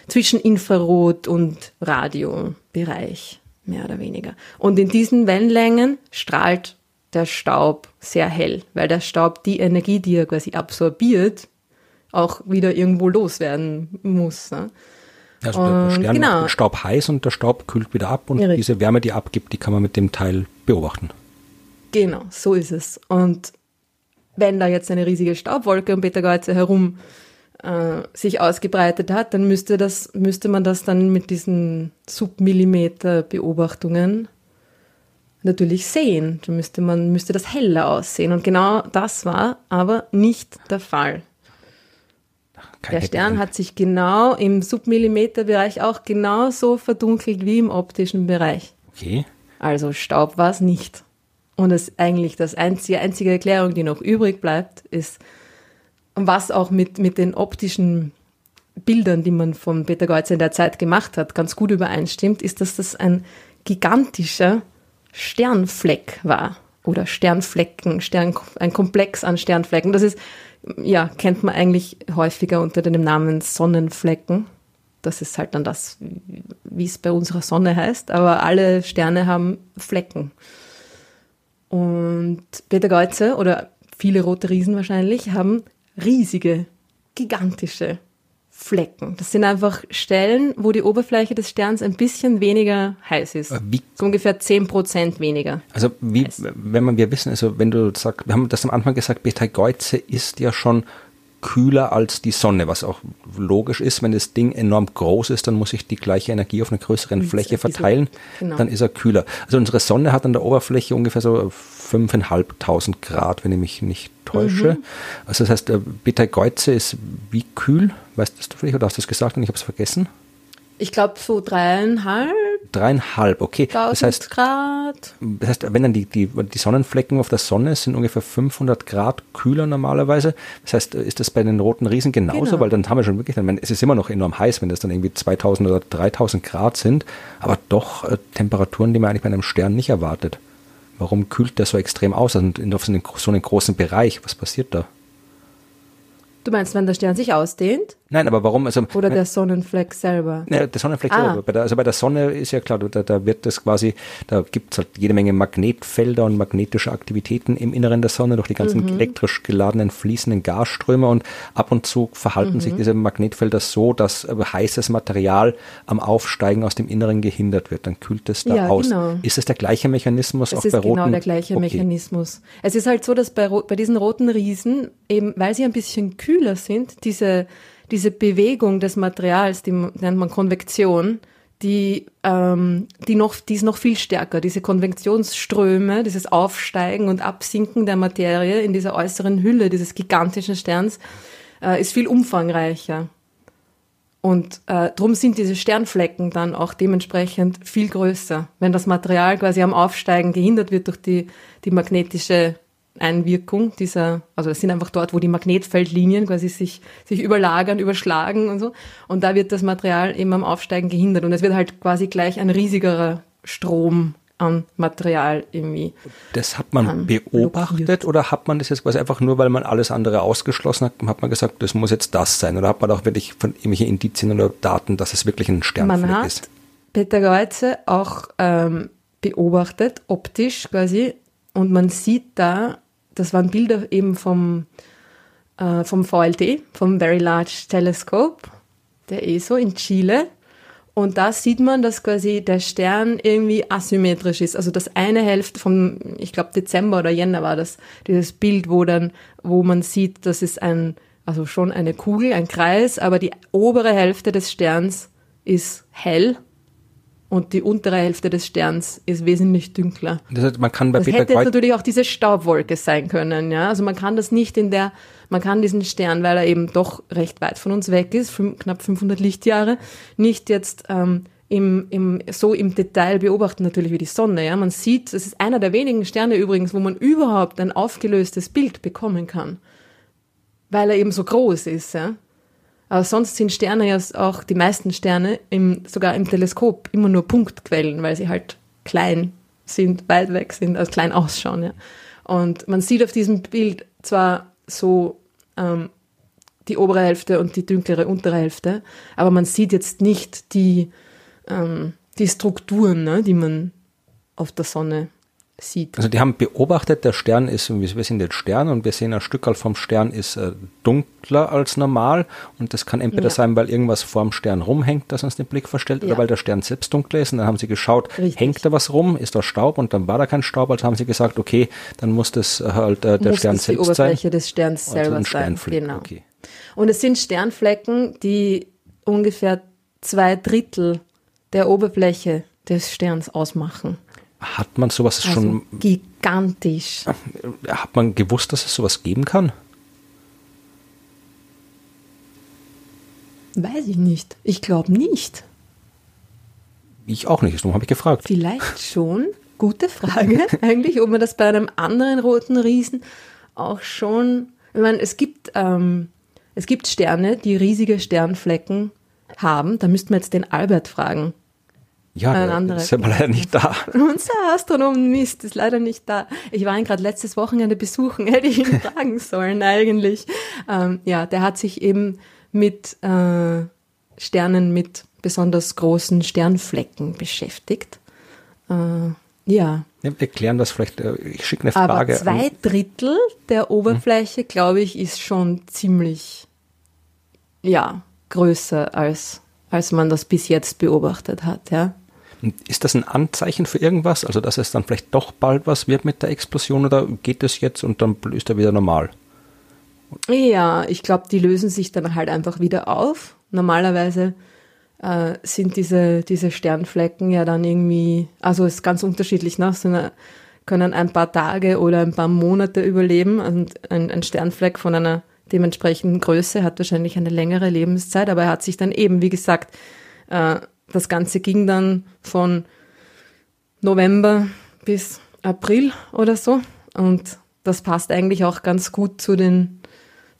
zwischen Infrarot und Radiobereich, mehr oder weniger. Und in diesen Wellenlängen strahlt der Staub sehr hell, weil der Staub die Energie, die er quasi absorbiert, auch wieder irgendwo loswerden muss. Ne? Also der, Stern genau. macht den Staub heiß und der Staub kühlt wieder ab und ja, diese Wärme, die abgibt, die kann man mit dem Teil beobachten. Genau, so ist es. Und wenn da jetzt eine riesige Staubwolke um Beta-Geuze herum äh, sich ausgebreitet hat, dann müsste, das, müsste man das dann mit diesen Submillimeter-Beobachtungen natürlich sehen. Da müsste man müsste das heller aussehen. Und genau das war aber nicht der Fall. Kein der Stern hat sich genau im Submillimeterbereich auch genauso verdunkelt wie im optischen Bereich. Okay. Also Staub war es nicht. Und es eigentlich das einzige, einzige Erklärung, die noch übrig bleibt, ist, was auch mit, mit den optischen Bildern, die man von Peter Geuze in der Zeit gemacht hat, ganz gut übereinstimmt, ist, dass das ein gigantischer Sternfleck war. Oder Sternflecken, Stern, ein Komplex an Sternflecken. Das ist ja, kennt man eigentlich häufiger unter dem Namen Sonnenflecken. Das ist halt dann das, wie es bei unserer Sonne heißt. Aber alle Sterne haben Flecken. Und Peter Geuze oder viele rote Riesen wahrscheinlich haben riesige, gigantische Flecken. Das sind einfach Stellen, wo die Oberfläche des Sterns ein bisschen weniger heiß ist. Wie? So ungefähr 10% weniger. Also wie, heiß. wenn man, wir wissen, also wenn du sagst, wir haben das am Anfang gesagt, Beta Geuze ist ja schon kühler als die Sonne, was auch logisch ist. Wenn das Ding enorm groß ist, dann muss ich die gleiche Energie auf einer größeren Fläche verteilen. Genau. Dann ist er kühler. Also unsere Sonne hat an der Oberfläche ungefähr so 5.500 Grad, wenn ich mich nicht täusche. Mhm. Also das heißt, Betelgeuse ist wie kühl? Weißt du das vielleicht oder hast du es gesagt und ich habe es vergessen? Ich glaube so dreieinhalb. Dreieinhalb, okay. Das heißt, Grad. Das heißt, wenn dann die, die, die Sonnenflecken auf der Sonne sind ungefähr 500 Grad kühler normalerweise. Das heißt, ist das bei den roten Riesen genauso? Genau. Weil dann haben wir schon wirklich, meine, es ist immer noch enorm heiß, wenn das dann irgendwie 2000 oder 3000 Grad sind, aber doch äh, Temperaturen, die man eigentlich bei einem Stern nicht erwartet. Warum kühlt der so extrem aus? Also in so einem großen Bereich, was passiert da? Du meinst, wenn der Stern sich ausdehnt? Nein, aber warum? Also, Oder der Sonnenfleck selber? Ja, der Sonnenfleck ah. selber. Bei der, also bei der Sonne ist ja klar, da, da wird das quasi, da gibt es halt jede Menge Magnetfelder und magnetische Aktivitäten im Inneren der Sonne durch die ganzen mhm. elektrisch geladenen fließenden Gasströme und ab und zu verhalten mhm. sich diese Magnetfelder so, dass heißes Material am Aufsteigen aus dem Inneren gehindert wird. Dann kühlt es da ja, aus. Genau. Ist es der gleiche Mechanismus es auch bei roten? Es ist genau der gleiche okay. Mechanismus. Es ist halt so, dass bei, bei diesen roten Riesen eben, weil sie ein bisschen kühler sind, diese diese Bewegung des Materials, die nennt man Konvektion, die, ähm, die, noch, die ist noch viel stärker. Diese Konvektionsströme, dieses Aufsteigen und Absinken der Materie in dieser äußeren Hülle dieses gigantischen Sterns äh, ist viel umfangreicher. Und äh, darum sind diese Sternflecken dann auch dementsprechend viel größer, wenn das Material quasi am Aufsteigen gehindert wird durch die, die magnetische Einwirkung dieser, also das sind einfach dort, wo die Magnetfeldlinien quasi sich, sich überlagern, überschlagen und so. Und da wird das Material eben am Aufsteigen gehindert und es wird halt quasi gleich ein riesigerer Strom an Material irgendwie. Das hat man beobachtet blockiert. oder hat man das jetzt quasi einfach nur, weil man alles andere ausgeschlossen hat, hat man gesagt, das muss jetzt das sein? Oder hat man auch wirklich von irgendwelchen Indizien oder Daten, dass es wirklich ein Sternfleck man hat ist? Peter Geuze auch ähm, beobachtet, optisch quasi, und man sieht da das waren Bilder eben vom, äh, vom VLT, vom Very Large Telescope, der ESO in Chile. Und da sieht man, dass quasi der Stern irgendwie asymmetrisch ist. Also das eine Hälfte vom, ich glaube Dezember oder Jänner war das, dieses Bild, wo dann, wo man sieht, das ist ein, also schon eine Kugel, ein Kreis, aber die obere Hälfte des Sterns ist hell und die untere Hälfte des Sterns ist wesentlich dünkler. Das heißt, man kann bei das Peter hätte jetzt natürlich auch diese Staubwolke sein können, ja. Also man kann das nicht in der, man kann diesen Stern, weil er eben doch recht weit von uns weg ist, fünf, knapp 500 Lichtjahre, nicht jetzt ähm, im, im, so im Detail beobachten natürlich wie die Sonne. Ja. Man sieht, es ist einer der wenigen Sterne übrigens, wo man überhaupt ein aufgelöstes Bild bekommen kann, weil er eben so groß ist. Ja. Aber sonst sind Sterne ja auch, die meisten Sterne, im, sogar im Teleskop, immer nur Punktquellen, weil sie halt klein sind, weit weg sind, also klein ausschauen. Ja. Und man sieht auf diesem Bild zwar so ähm, die obere Hälfte und die dunklere untere Hälfte, aber man sieht jetzt nicht die, ähm, die Strukturen, ne, die man auf der Sonne sieht. Also die haben beobachtet, der Stern ist, wir sind jetzt Stern und wir sehen ein Stück vom Stern ist äh, dunkler als normal und das kann entweder ja. sein, weil irgendwas vorm Stern rumhängt, das uns den Blick verstellt, ja. oder weil der Stern selbst dunkler ist und dann haben sie geschaut, Richtig. hängt da was rum, ist da Staub und dann war da kein Staub, also haben sie gesagt, okay, dann muss das halt äh, der muss Stern selbst sein. die Oberfläche des Sterns also selber sein. Genau. Okay. Und es sind Sternflecken, die ungefähr zwei Drittel der Oberfläche des Sterns ausmachen. Hat man sowas also schon. Gigantisch. Hat man gewusst, dass es sowas geben kann? Weiß ich nicht. Ich glaube nicht. Ich auch nicht, darum habe ich gefragt. Vielleicht schon. Gute Frage eigentlich, ob man das bei einem anderen roten Riesen auch schon. Ich meine, es gibt, ähm, es gibt Sterne, die riesige Sternflecken haben. Da müssten wir jetzt den Albert fragen. Ja, ein anderer. ist aber leider nicht da. Unser Astronom Mist ist leider nicht da. Ich war ihn gerade letztes Wochenende besuchen, hätte ich ihn fragen sollen eigentlich. Ähm, ja, der hat sich eben mit äh, Sternen mit besonders großen Sternflecken beschäftigt. Äh, Ja. ja wir klären das vielleicht. äh, Ich schicke eine Aber Frage. zwei an- Drittel der Oberfläche, glaube ich, ist schon ziemlich, ja, größer als, als man das bis jetzt beobachtet hat, ja. Ist das ein Anzeichen für irgendwas? Also, dass es dann vielleicht doch bald was wird mit der Explosion oder geht es jetzt und dann ist er wieder normal? Ja, ich glaube, die lösen sich dann halt einfach wieder auf. Normalerweise äh, sind diese, diese Sternflecken ja dann irgendwie, also es ist ganz unterschiedlich, ne? Sind, können ein paar Tage oder ein paar Monate überleben. Und ein, ein Sternfleck von einer dementsprechenden Größe hat wahrscheinlich eine längere Lebenszeit, aber er hat sich dann eben, wie gesagt, äh, das Ganze ging dann von November bis April oder so. Und das passt eigentlich auch ganz gut zu den,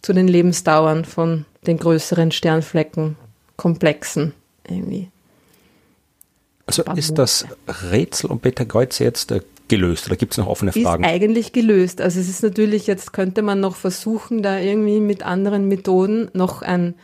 zu den Lebensdauern von den größeren Sternfleckenkomplexen irgendwie. Also ist das Rätsel um Beta-Kreuze jetzt äh, gelöst oder gibt es noch offene Ist Fragen? eigentlich gelöst. Also es ist natürlich, jetzt könnte man noch versuchen, da irgendwie mit anderen Methoden noch ein,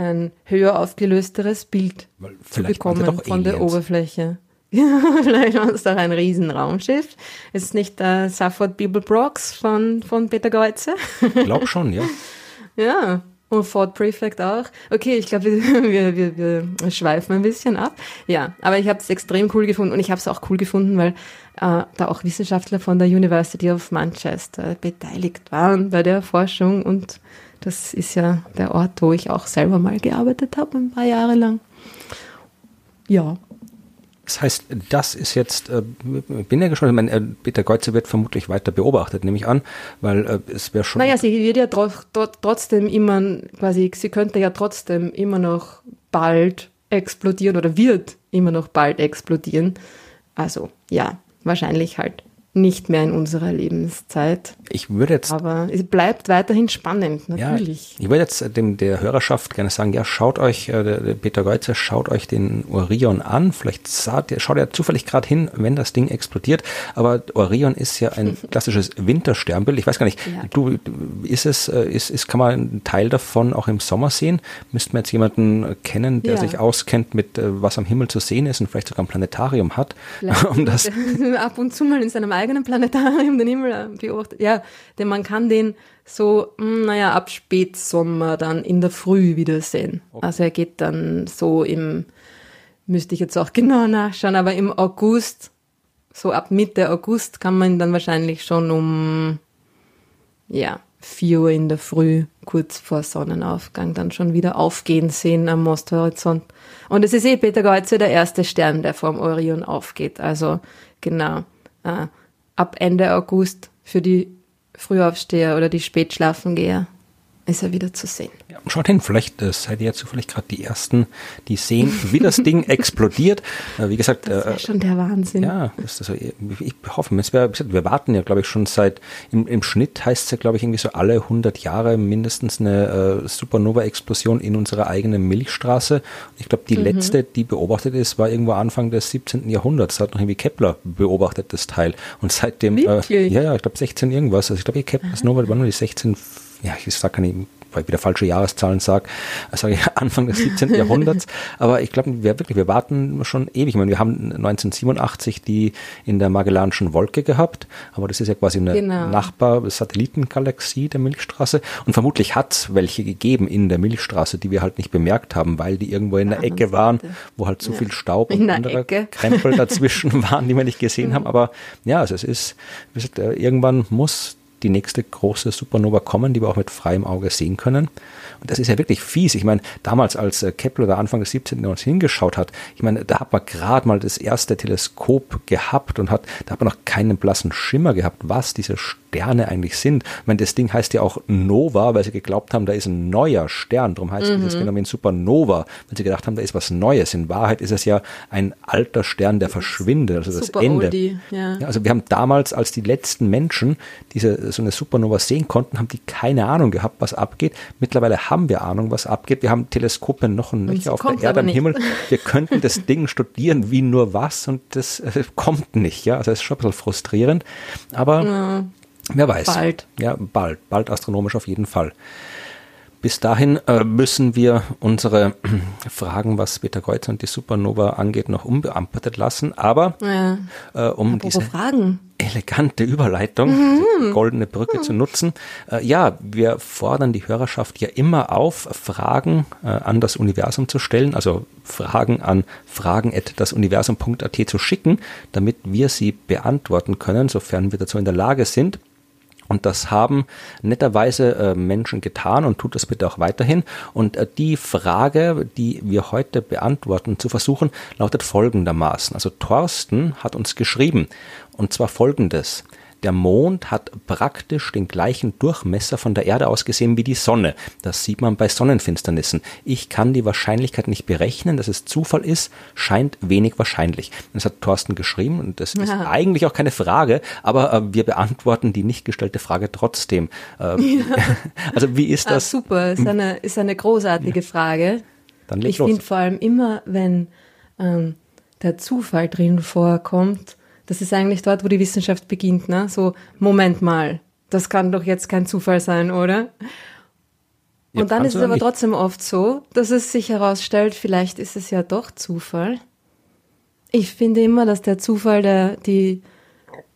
ein höher aufgelösteres Bild Weil zu bekommen von der. Oberfläche. Ja, vielleicht war es doch ein Riesenraumschiff. Es ist nicht der Safford Bible Brox von, von Peter Geuze. Ich glaube schon, ja. Ja, und Ford Prefect auch. Okay, ich glaube, wir, wir, wir, schweifen ein bisschen ab. Ja, aber ich habe es extrem cool gefunden und ich habe es auch cool gefunden, weil äh, da auch Wissenschaftler von der University of Manchester beteiligt waren bei der Forschung und das ist ja der Ort, wo ich auch selber mal gearbeitet habe, ein paar Jahre lang. Ja, Das heißt, das ist jetzt, äh, bin ja gespannt, ich meine, äh, Peter Kreuze wird vermutlich weiter beobachtet, nehme ich an, weil äh, es wäre schon. Naja, sie wird ja tro tro trotzdem immer, quasi, sie könnte ja trotzdem immer noch bald explodieren oder wird immer noch bald explodieren. Also ja, wahrscheinlich halt nicht mehr in unserer Lebenszeit. ich würde jetzt Aber es bleibt weiterhin spannend, natürlich. Ja, ich würde jetzt äh, dem der Hörerschaft gerne sagen, ja, schaut euch, äh, Peter Geuzer, schaut euch den Orion an. Vielleicht sah der, schaut er zufällig gerade hin, wenn das Ding explodiert. Aber Orion ist ja ein klassisches Wintersternbild. Ich weiß gar nicht, Ja. du, ist es, äh, ist, ist, kann man einen Teil davon auch im Sommer sehen? Müssten wir jetzt jemanden kennen, der Ja. sich auskennt mit, äh, was am Himmel zu sehen ist und vielleicht sogar ein Planetarium hat, Vielleicht um das ab und zu mal in seinem eigenen Planetarium den Himmel äh, beobachtet. Ja, denn man kann den so, mh, naja, ab Spätsommer dann in der Früh wieder sehen. Also er geht dann so im, müsste ich jetzt auch genau nachschauen, aber im August, so ab Mitte August kann man ihn dann wahrscheinlich schon um, ja, 4 Uhr in der Früh, kurz vor Sonnenaufgang, dann schon wieder aufgehen sehen am Osthorizont. Und es ist eh Peter Geuze der erste Stern, der vom Orion aufgeht. Also genau, äh, ab Ende August für die Frühaufsteher oder die Spätschlafengeher ist er wieder zu sehen. Ja, schaut hin, vielleicht äh, seid ihr ja zufällig gerade die Ersten, die sehen, wie das Ding explodiert. Äh, wie gesagt, Das äh, wäre schon der Wahnsinn. ja, ist also, ich hoffe, es wär, wir warten ja, glaube ich, schon seit, im, im Schnitt heißt es ja, glaube ich, irgendwie so alle 100 Jahre mindestens eine äh, Supernova-Explosion in unserer eigenen Milchstraße. Ich glaube, Mhm. die letzte, die beobachtet ist, war irgendwo Anfang des 17. Jahrhunderts. Da hat noch irgendwie Kepler beobachtet, das Teil. Und seitdem, äh, ja, ja, ich glaube 16 irgendwas. Also ich glaube, Kepler's Nova war nur die 16, ja, ich sag keine, weil ich wieder falsche Jahreszahlen sage, sage ich Anfang des 17. Jahrhunderts. Aber ich glaube, wir wirklich, wir warten schon ewig. Ich meine, wir haben 1987 die in der Magellanischen Wolke gehabt, aber das ist ja quasi eine Genau. Nachbar-Satellitengalaxie der Milchstraße. Und vermutlich hat es welche gegeben in der Milchstraße, die wir halt nicht bemerkt haben, weil die irgendwo in der Ecke waren, wo halt zu Ja. viel Staub und der andere Ecke. Krempel dazwischen waren, die wir nicht gesehen haben. Aber ja, also es ist, äh, irgendwann muss die nächste große Supernova kommen, die wir auch mit freiem Auge sehen können. Und das ist ja wirklich fies. Ich meine, damals, als äh, Kepler da Anfang des 17. Jahrhunderts hingeschaut hat, ich meine, da hat man gerade mal das erste Teleskop gehabt und hat, da hat man noch keinen blassen Schimmer gehabt, was diese Sterne eigentlich sind. Ich meine, das Ding heißt ja auch Nova, weil sie geglaubt haben, da ist ein neuer Stern. Darum heißt dieses Phänomen Supernova, weil sie gedacht haben, da ist was Neues. In Wahrheit ist es ja ein alter Stern, der verschwindet, also das Super Ende. Oldie, ja. Ja, also wir haben damals, als die letzten Menschen diese so eine Supernova sehen konnten, haben die keine Ahnung gehabt, was abgeht. Mittlerweile haben wir Ahnung, was abgeht. Wir haben Teleskope noch und nöcher auf der Erde am. Himmel. Wir könnten das Ding studieren wie nur was und das äh, kommt nicht. Ja, also es ist schon ein bisschen frustrierend, aber wer weiß. Bald. Ja, bald, bald astronomisch auf jeden Fall. Bis dahin äh, müssen wir unsere Fragen, was Peter Kreuz und die Supernova angeht, noch unbeantwortet lassen. Aber ja. äh, um Apropos diese Fragen. elegante Überleitung, mhm. goldene Brücke mhm. zu nutzen, äh, ja, wir fordern die Hörerschaft ja immer auf, Fragen äh, an das Universum zu stellen, also Fragen an fragen@dasuniversum.at zu schicken, damit wir sie beantworten können, sofern wir dazu in der Lage sind. Und das haben netterweise äh, Menschen getan und tut das bitte auch weiterhin. Und äh, die Frage, die wir heute beantworten zu versuchen, lautet folgendermaßen. Also Thorsten hat uns geschrieben, und zwar folgendes. Der Mond hat praktisch den gleichen Durchmesser von der Erde aus gesehen wie die Sonne. Das sieht man bei Sonnenfinsternissen. Ich kann die Wahrscheinlichkeit nicht berechnen, dass es Zufall ist, scheint wenig wahrscheinlich. Das hat Thorsten geschrieben und das ja. ist eigentlich auch keine Frage, aber äh, wir beantworten die nicht gestellte Frage trotzdem. Äh, ja. Also wie ist das? Ah, super, ist eine, ist eine großartige ja. Frage. Dann ich finde vor allem immer, wenn ähm, der Zufall drin vorkommt, das ist eigentlich dort, wo die Wissenschaft beginnt, ne? So, Moment mal, das kann doch jetzt kein Zufall sein, oder? Und ja, dann ist es aber nicht. trotzdem oft so, dass es sich herausstellt, vielleicht ist es ja doch Zufall. Ich finde immer, dass der Zufall der, die,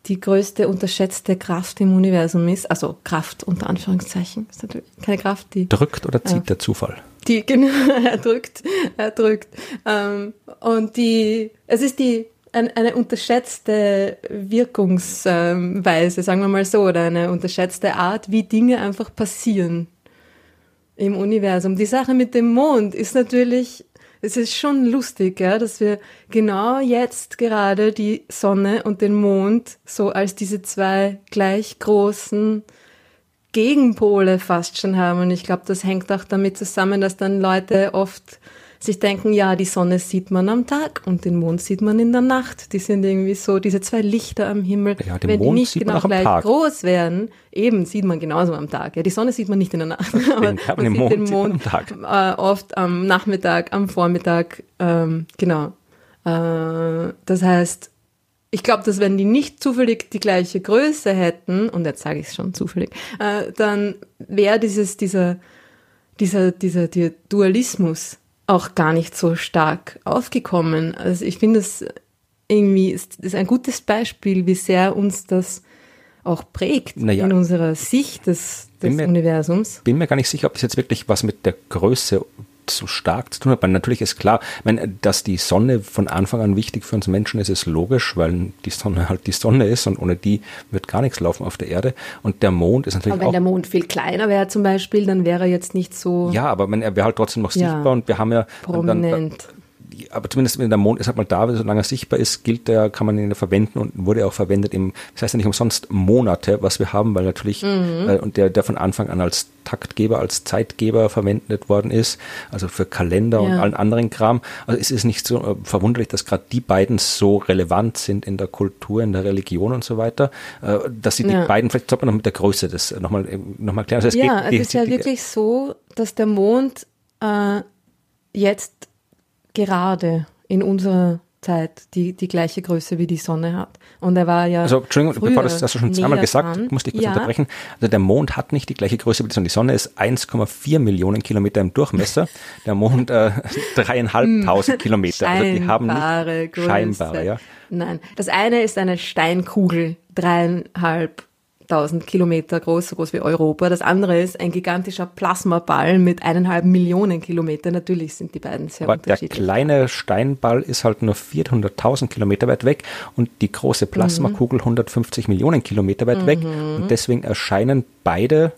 die größte unterschätzte Kraft im Universum ist. Also Kraft unter Anführungszeichen. Ist natürlich keine Kraft, die. Drückt oder zieht äh, der Zufall? Die, genau, er drückt, er drückt. Ähm, und die, es ist die ein, eine unterschätzte Wirkungsweise, sagen wir mal so, oder eine unterschätzte Art, wie Dinge einfach passieren im Universum. Die Sache mit dem Mond ist natürlich, es ist schon lustig, ja, dass wir genau jetzt gerade die Sonne und den Mond so als diese zwei gleich großen Gegenpole fast schon haben. Und ich glaube, das hängt auch damit zusammen, dass dann Leute oft sich denken, ja, die Sonne sieht man am Tag und den Mond sieht man in der Nacht. Die sind irgendwie so, diese zwei Lichter am Himmel. Ja, wenn Mond die nicht genau gleich Tag. groß wären, eben sieht man genauso am Tag. Ja, die Sonne sieht man nicht in der Nacht, aber den, man den sieht Mond den Mond sieht äh, oft am Nachmittag, am Vormittag, ähm, genau. Äh, das heißt, ich glaube, dass wenn die nicht zufällig die gleiche Größe hätten, und jetzt sage ich es schon zufällig, äh, dann wäre dieses, dieser, dieser, dieser, dieser Dualismus auch gar nicht so stark aufgekommen. Also ich finde es irgendwie ist, ist ein gutes Beispiel, wie sehr uns das auch prägt naja, in unserer Sicht des, des bin mir, Universums. Bin mir gar nicht sicher, ob es jetzt wirklich was mit der Größe so stark zu tun hat. Weil natürlich ist klar, meine, dass die Sonne von Anfang an wichtig für uns Menschen ist, ist logisch, weil die Sonne halt die Sonne ist und ohne die wird gar nichts laufen auf der Erde. Und der Mond ist natürlich aber wenn der Mond viel kleiner wäre zum Beispiel, dann wäre er jetzt nicht so. Ja, aber wenn er wäre halt trotzdem noch sichtbar und wir haben ja. Prominent. Dann, dann, aber zumindest wenn der Mond ist halt mal da, solange er sichtbar ist, gilt der, kann man ihn verwenden und wurde auch verwendet im, das heißt ja nicht umsonst Monate, was wir haben, weil natürlich, mhm. äh, und der, der von Anfang an als Taktgeber, als Zeitgeber verwendet worden ist, also für Kalender ja. und allen anderen Kram. Also es ist nicht so äh, verwunderlich, dass gerade die beiden so relevant sind in der Kultur, in der Religion und so weiter, äh, dass sie ja. die beiden, vielleicht sollte man noch mit der Größe das nochmal äh, noch mal klären. Also es ja, geht, es ist ja wirklich so, dass der Mond jetzt gerade in unserer Zeit die, die gleiche Größe wie die Sonne hat. Und er war ja. Also, Entschuldigung, bevor das hast du schon zweimal gesagt, dran. musste ich kurz ja. unterbrechen. Also, der Mond hat nicht die gleiche Größe wie die Sonne. Die Sonne ist 1,4 Millionen Kilometer im Durchmesser, der Mond äh, dreieinhalbtausend Kilometer. Also, die haben nicht Größe. scheinbare, ja. Nein. Das eine ist eine Steinkugel, dreieinhalb 1000 Kilometer groß, so groß wie Europa. Das andere ist ein gigantischer Plasmaball mit eineinhalb Millionen Kilometer. Natürlich sind die beiden sehr Aber unterschiedlich. Der kleine Steinball ist halt nur 400.000 Kilometer weit weg und die große Plasmakugel mhm. 150 Millionen Kilometer weit mhm. weg. Und deswegen erscheinen beide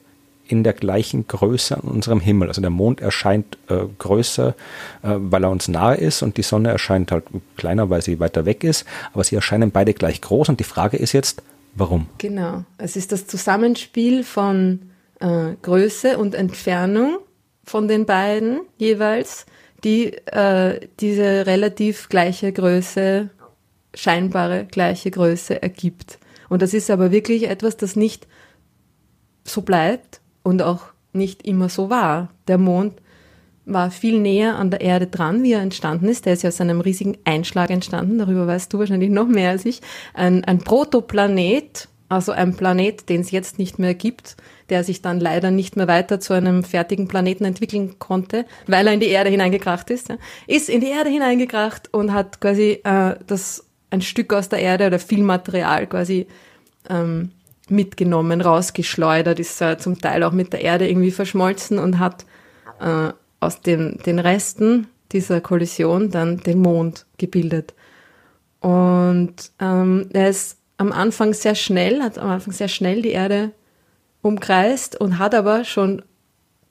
in der gleichen Größe an unserem Himmel. Also der Mond erscheint äh, größer, äh, weil er uns nahe ist und die Sonne erscheint halt kleiner, weil sie weiter weg ist. Aber sie erscheinen beide gleich groß und die Frage ist jetzt, Warum? Genau. Es ist das Zusammenspiel von äh, Größe und Entfernung von den beiden jeweils, die äh, diese relativ gleiche Größe, scheinbare gleiche Größe ergibt. Und das ist aber wirklich etwas, das nicht so bleibt und auch nicht immer so war. Der Mond war viel näher an der Erde dran, wie er entstanden ist. Der ist ja aus einem riesigen Einschlag entstanden, darüber weißt du wahrscheinlich noch mehr als ich. Ein, ein Protoplanet, Also ein Planet, den es jetzt nicht mehr gibt, der sich dann leider nicht mehr weiter zu einem fertigen Planeten entwickeln konnte, weil er in die Erde hineingekracht ist, ist in die Erde hineingekracht und hat quasi äh, das ein Stück aus der Erde oder viel Material quasi ähm, mitgenommen, rausgeschleudert, ist äh, zum Teil auch mit der Erde irgendwie verschmolzen und hat äh, aus den, den Resten dieser Kollision dann den Mond gebildet. Und ähm, er ist am Anfang sehr schnell, hat am Anfang sehr schnell die Erde umkreist und hat aber schon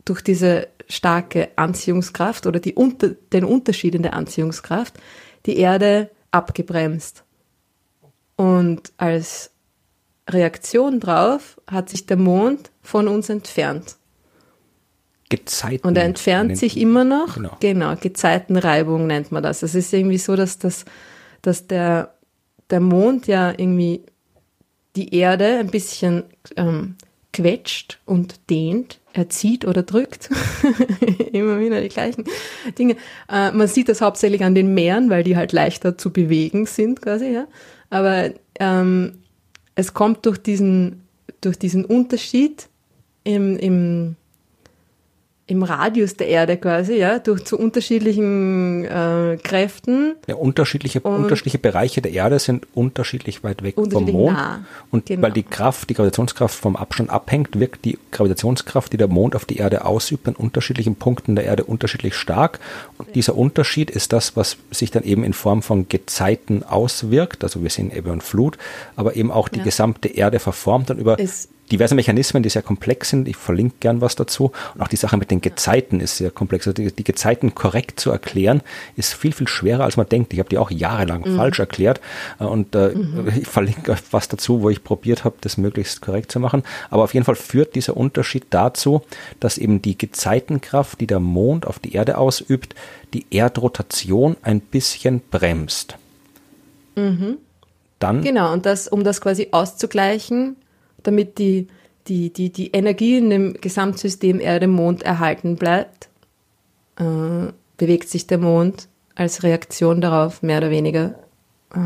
durch diese starke Anziehungskraft oder die unter, den Unterschied in der Anziehungskraft die Erde abgebremst. Und als Reaktion drauf hat sich der Mond von uns entfernt. Gezeiten. Und er entfernt sich immer noch. Genau. genau, Gezeitenreibung nennt man das. Es ist irgendwie so, dass, das, dass der, der Mond ja irgendwie die Erde ein bisschen ähm, quetscht und dehnt, er zieht oder drückt. Immer wieder die gleichen Dinge. Äh, man sieht das hauptsächlich an den Meeren, weil die halt leichter zu bewegen sind quasi. Ja? Aber ähm, es kommt durch diesen, durch diesen Unterschied im, im im Radius der Erde quasi, ja, durch zu unterschiedlichen äh, Kräften. Ja, unterschiedliche, unterschiedliche Bereiche der Erde sind unterschiedlich weit weg vom Mond. Nah. Und genau. weil die Kraft, die Gravitationskraft vom Abstand abhängt, wirkt die Gravitationskraft, die der Mond auf die Erde ausübt, an unterschiedlichen Punkten der Erde unterschiedlich stark. Und dieser Unterschied ist das, was sich dann eben in Form von Gezeiten auswirkt. Also wir sehen Ebbe und Flut, aber eben auch die ja. gesamte Erde verformt dann über es diverse Mechanismen, die sehr komplex sind. Ich verlinke gern was dazu. Und auch die Sache mit den Gezeiten ist sehr komplex. Also die, die Gezeiten korrekt zu erklären, ist viel, viel schwerer, als man denkt. Ich habe die auch jahrelang mhm. falsch erklärt. Äh, und äh, mhm. ich verlinke was dazu, wo ich probiert habe, das möglichst korrekt zu machen. Aber auf jeden Fall führt dieser Unterschied dazu, dass eben die Gezeitenkraft, die der Mond auf die Erde ausübt, die Erdrotation ein bisschen bremst. Mhm. Dann genau, und das, um das quasi auszugleichen, damit die, die, die, die Energie in dem Gesamtsystem Erde-Mond erhalten bleibt, äh, bewegt sich der Mond als Reaktion darauf mehr oder weniger äh,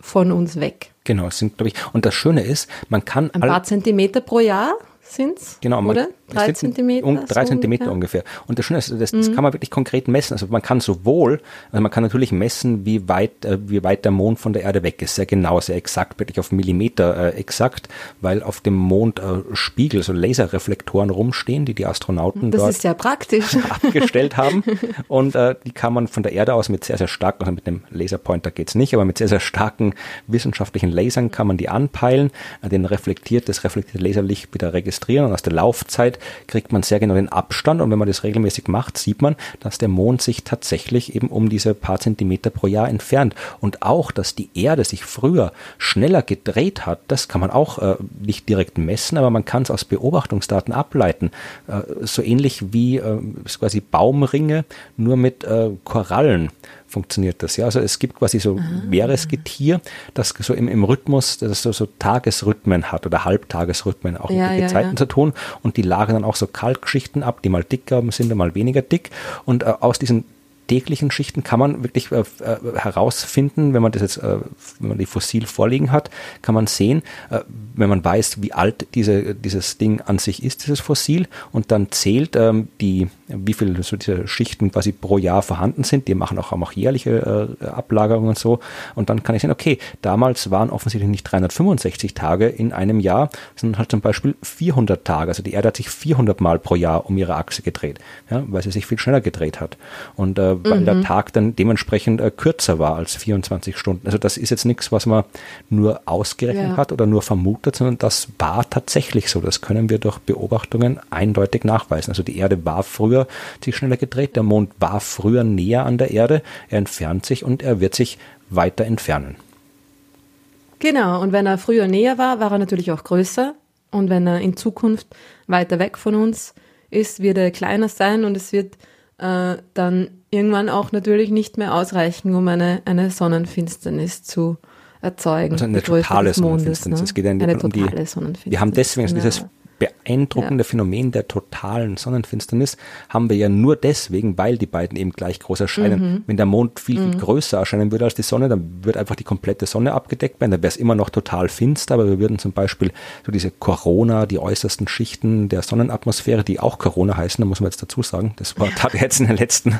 von uns weg. Genau, es sind, glaube ich, und das Schöne ist, man kann. Ein paar Zentimeter pro Jahr sind es, genau, oder? Drei Zentimeter? Um, drei so Zentimeter ungefähr. ungefähr. Und das Schöne ist, das, das mhm. kann man wirklich konkret messen. Also man kann sowohl, also man kann natürlich messen, wie weit, äh, wie weit der Mond von der Erde weg ist. Sehr genau, sehr exakt, wirklich auf Millimeter äh, exakt, weil auf dem Mond äh, Spiegel, so Laserreflektoren rumstehen, die die Astronauten das dort ja abgestellt haben. Und äh, die kann man von der Erde aus mit sehr, sehr starken, also mit dem Laserpointer geht's nicht, aber mit sehr, sehr starken wissenschaftlichen Lasern kann man die anpeilen, äh, den reflektiert, das reflektierte Laserlicht wieder registrieren und aus der Laufzeit kriegt man sehr genau den Abstand und wenn man das regelmäßig macht, sieht man, dass der Mond sich tatsächlich eben um diese paar Zentimeter pro Jahr entfernt. Und auch, dass die Erde sich früher schneller gedreht hat, das kann man auch äh, nicht direkt messen, aber man kann es aus Beobachtungsdaten ableiten. Äh, so ähnlich wie äh, quasi Baumringe, nur mit äh, Korallen funktioniert das. Ja, also es gibt quasi so ah. Meeresgetier, das so im, im Rhythmus, das so, so Tagesrhythmen hat oder Halbtagesrhythmen auch ja, mit den ja, ja. zu tun und die lagern dann auch so Kalkschichten ab, die mal dicker sind, mal weniger dick und äh, aus diesen täglichen Schichten kann man wirklich äh, äh, herausfinden, wenn man das jetzt, äh, wenn man die fossil vorliegen hat, kann man sehen, äh, wenn man weiß, wie alt diese, dieses Ding an sich ist, dieses Fossil, und dann zählt ähm, die, wie viele so diese Schichten quasi pro Jahr vorhanden sind. Die machen auch, haben auch jährliche äh, Ablagerungen und so. Und dann kann ich sehen, okay, damals waren offensichtlich nicht 365 Tage in einem Jahr, sondern halt zum Beispiel 400 Tage. Also die Erde hat sich 400 Mal pro Jahr um ihre Achse gedreht, ja, weil sie sich viel schneller gedreht hat. Und äh, weil mhm. der Tag dann dementsprechend äh, kürzer war als 24 Stunden. Also das ist jetzt nichts, was man nur ausgerechnet ja. hat oder nur vermutet, sondern das war tatsächlich so. Das können wir durch Beobachtungen eindeutig nachweisen. Also die Erde war früher sich schneller gedreht, der Mond war früher näher an der Erde, er entfernt sich und er wird sich weiter entfernen. Genau, und wenn er früher näher war, war er natürlich auch größer. Und wenn er in Zukunft weiter weg von uns ist, wird er kleiner sein und es wird äh, dann irgendwann auch natürlich nicht mehr ausreichen, um eine, eine Sonnenfinsternis zu erzeugen. Also eine totale Mondes, Sonnenfinsternis. Ne? Es geht ja eine um die, Sonnenfinsternis. Wir haben deswegen genau. dieses beeindruckende ja. Phänomen der totalen Sonnenfinsternis haben wir ja nur deswegen, weil die beiden eben gleich groß erscheinen. Mhm. Wenn der Mond viel, viel mhm. größer erscheinen würde als die Sonne, dann würde einfach die komplette Sonne abgedeckt werden. Dann wäre es immer noch total finster, aber wir würden zum Beispiel so diese Corona, die äußersten Schichten der Sonnenatmosphäre, die auch Corona heißen, da muss man jetzt dazu sagen, das Wort hat jetzt in den letzten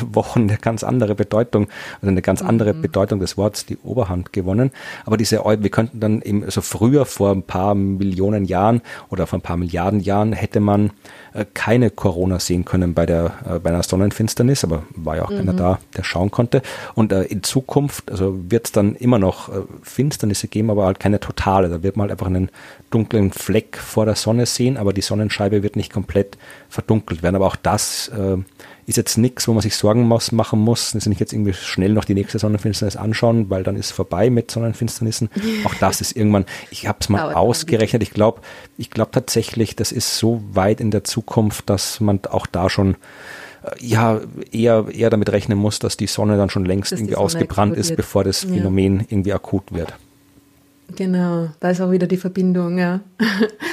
Wochen eine ganz andere Bedeutung, also eine ganz andere mhm. Bedeutung des Wortes die Oberhand gewonnen. Aber diese, wir könnten dann eben so früher vor ein paar Millionen Jahren oder vor ein paar Milliarden Jahren hätte man äh, keine Corona sehen können bei der äh, bei einer Sonnenfinsternis, aber war ja auch mhm. keiner da, der schauen konnte. Und äh, in Zukunft, also wird es dann immer noch äh, Finsternisse geben, aber halt keine totale. Da wird man halt einfach einen dunklen Fleck vor der Sonne sehen, aber die Sonnenscheibe wird nicht komplett verdunkelt werden. Aber auch das äh, ist jetzt nichts, wo man sich Sorgen muss, machen muss. Also nicht jetzt irgendwie schnell noch die nächste Sonnenfinsternis anschauen, weil dann ist vorbei mit Sonnenfinsternissen. Auch das ist irgendwann, ich habe es mal Dauert ausgerechnet. Ich glaube, ich glaube tatsächlich, das ist so weit in der Zukunft, dass man auch da schon äh, ja eher, eher damit rechnen muss, dass die Sonne dann schon längst dass irgendwie ausgebrannt ist, bevor das Phänomen ja. irgendwie akut wird. Genau, da ist auch wieder die Verbindung, ja.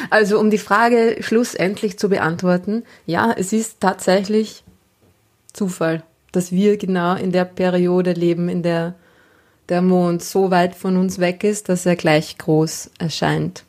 Also um die Frage schlussendlich zu beantworten, ja, es ist tatsächlich Zufall, dass wir genau in der Periode leben, in der der Mond so weit von uns weg ist, dass er gleich groß erscheint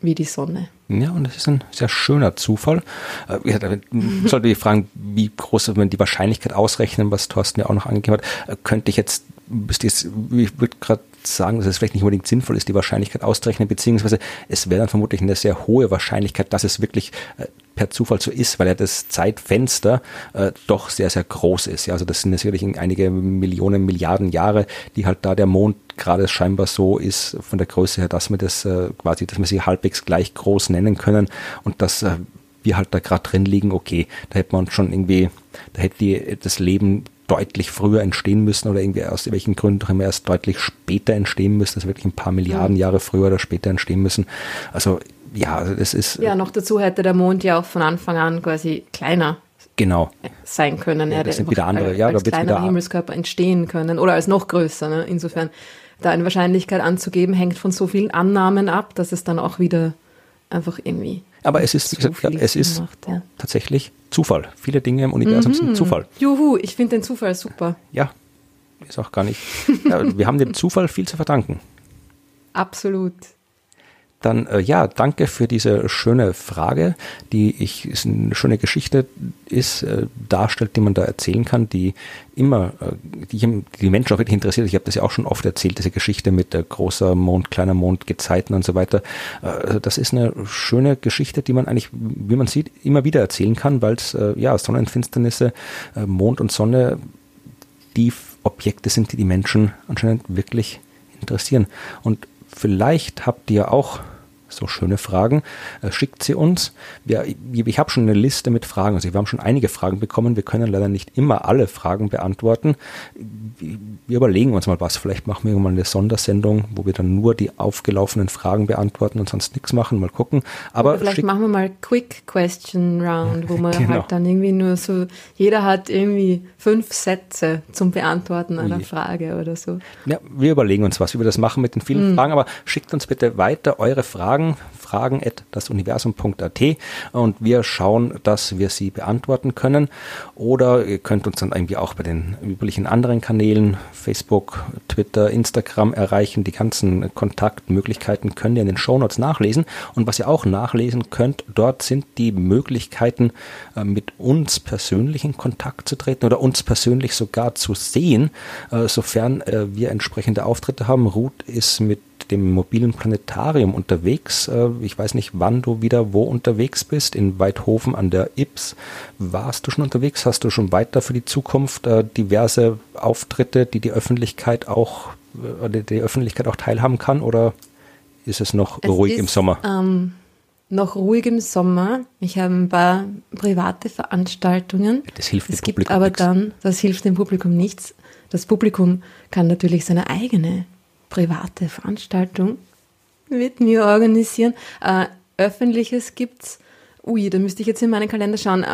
wie die Sonne. Ja, und das ist ein sehr schöner Zufall. Äh, sollte ich fragen, wie groß wenn die Wahrscheinlichkeit ausrechnen, was Thorsten ja auch noch angegeben hat, äh, könnte ich jetzt, bist jetzt ich würde gerade sagen, dass es vielleicht nicht unbedingt sinnvoll ist, die Wahrscheinlichkeit auszurechnen, beziehungsweise es wäre dann vermutlich eine sehr hohe Wahrscheinlichkeit, dass es wirklich äh, per Zufall so ist, weil ja das Zeitfenster äh, doch sehr, sehr groß ist. Ja, also das sind natürlich einige Millionen, Milliarden Jahre, die halt da der Mond gerade scheinbar so ist von der Größe her, dass wir das äh, quasi, dass wir sie halbwegs gleich groß nennen können und dass äh, wir halt da gerade drin liegen, okay, da hätte man schon irgendwie, da hätte die, das Leben deutlich früher entstehen müssen oder irgendwie aus welchen Gründen auch immer erst deutlich später entstehen müssen, also wirklich ein paar Milliarden Jahre früher oder später entstehen müssen. Also ja, das ist. Ja, noch dazu hätte der Mond ja auch von Anfang an quasi kleiner genau. sein können. Ja, das sind wieder andere, ja, als da kleiner wieder Himmelskörper entstehen können oder als noch größer. Ne? Insofern da eine Wahrscheinlichkeit anzugeben, hängt von so vielen Annahmen ab, dass es dann auch wieder einfach irgendwie. Aber es ist, so gesagt, es ist macht, ja. tatsächlich Zufall. Viele Dinge im Universum mhm. sind Zufall. Juhu, ich finde den Zufall super. Ja, ist auch gar nicht. ja, wir haben dem Zufall viel zu verdanken. Absolut. Dann äh, ja, danke für diese schöne Frage, die ich ist eine schöne Geschichte ist, äh, darstellt, die man da erzählen kann, die immer, äh, die, die Menschen auch wirklich interessiert. Ich habe das ja auch schon oft erzählt, diese Geschichte mit äh, großer Mond, kleiner Mond, Gezeiten und so weiter. Äh, das ist eine schöne Geschichte, die man eigentlich, wie man sieht, immer wieder erzählen kann, weil es äh, ja Sonnenfinsternisse, äh, Mond und Sonne die Objekte sind, die die Menschen anscheinend wirklich interessieren. Und Vielleicht habt ihr auch so schöne Fragen, äh, schickt sie uns. Wir, ich habe schon eine Liste mit Fragen. Also wir haben schon einige Fragen bekommen. Wir können leider nicht immer alle Fragen beantworten. Wir überlegen uns mal was. Vielleicht machen wir mal eine Sondersendung, wo wir dann nur die aufgelaufenen Fragen beantworten und sonst nichts machen. Mal gucken. Aber Oder vielleicht machen wir mal Quick Question Round, wo man genau. halt dann irgendwie nur so, jeder hat irgendwie fünf Sätze zum Beantworten einer Frage oder so. Ja, wir überlegen uns was, wie wir das machen mit den vielen mhm. Fragen. Aber schickt uns bitte weiter eure Fragen Fragen, fragen at dasuniversum.at und wir schauen, dass wir sie beantworten können. Oder ihr könnt uns dann irgendwie auch bei den üblichen anderen Kanälen, Facebook, Twitter, Instagram erreichen. Die ganzen Kontaktmöglichkeiten könnt ihr in den Shownotes nachlesen. Und was ihr auch nachlesen könnt, dort sind die Möglichkeiten, äh, mit uns persönlich in Kontakt zu treten oder uns persönlich sogar zu sehen, äh, sofern äh, wir entsprechende Auftritte haben. Ruth ist mit dem mobilen Planetarium unterwegs. Äh, ich weiß nicht, wann du wieder wo unterwegs bist. In Weidhofen an der Ips. Warst du schon unterwegs? Hast du schon weiter für die Zukunft äh, diverse Auftritte, die die Öffentlichkeit auch, äh, die Öffentlichkeit auch teilhaben kann? Oder ist es noch es ruhig ist, im Sommer? Ähm, noch ruhig im Sommer. Ich habe ein paar private Veranstaltungen. Das hilft dem es Publikum gibt aber nichts. dann, das hilft dem Publikum nichts. Das Publikum kann natürlich seine eigene private Veranstaltung mit mir organisieren. Äh, Öffentliches gibt's. Ui, da müsste ich jetzt in meinen Kalender schauen. Äh,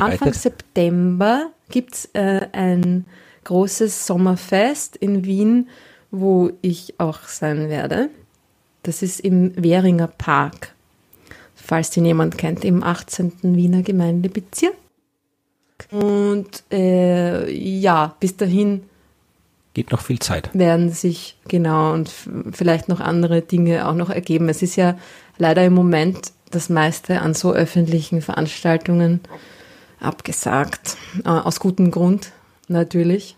Anfang September gibt's äh, ein großes Sommerfest in Wien, wo ich auch sein werde. Das ist im Währinger Park. falls ihn jemand kennt, im 18. Wiener Gemeindebezirk. Und äh, ja, bis dahin geht noch viel Zeit. Werden sich, genau, und vielleicht noch andere Dinge auch noch ergeben. Es ist ja leider im Moment das meiste an so öffentlichen Veranstaltungen abgesagt. Äh, aus gutem Grund, natürlich.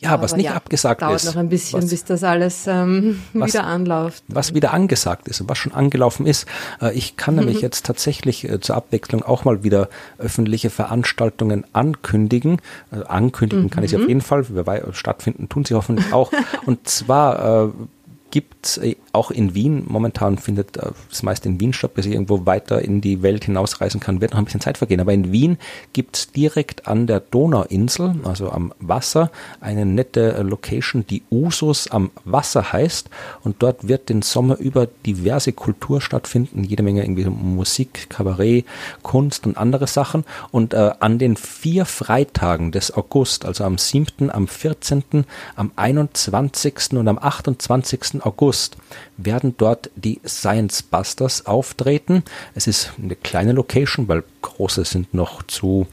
Ja, Aber was nicht ja, abgesagt dauert ist. Dauert noch ein bisschen, was, bis das alles ähm, was, wieder anläuft. Was wieder angesagt ist und was schon angelaufen ist. Äh, ich kann nämlich mhm. jetzt tatsächlich äh, zur Abwechslung auch mal wieder öffentliche Veranstaltungen ankündigen. Äh, ankündigen mhm. kann ich sie auf jeden Fall. Stattfinden tun sie hoffentlich auch. und zwar gibt äh, auch in Wien, momentan findet äh, das meiste in Wien statt, bis ich irgendwo weiter in die Welt hinausreisen kann, wird noch ein bisschen Zeit vergehen. Aber in Wien gibt es direkt an der Donauinsel, also am Wasser, eine nette äh, Location, die Usus am Wasser heißt. Und dort wird den Sommer über diverse Kultur stattfinden, jede Menge irgendwie Musik, Kabarett, Kunst und andere Sachen. Und äh, an den vier Freitagen des August, also am 7., am 14., am 21. und am 28. August werden dort die Science Busters auftreten. Es ist eine kleine Location, weil große sind noch zu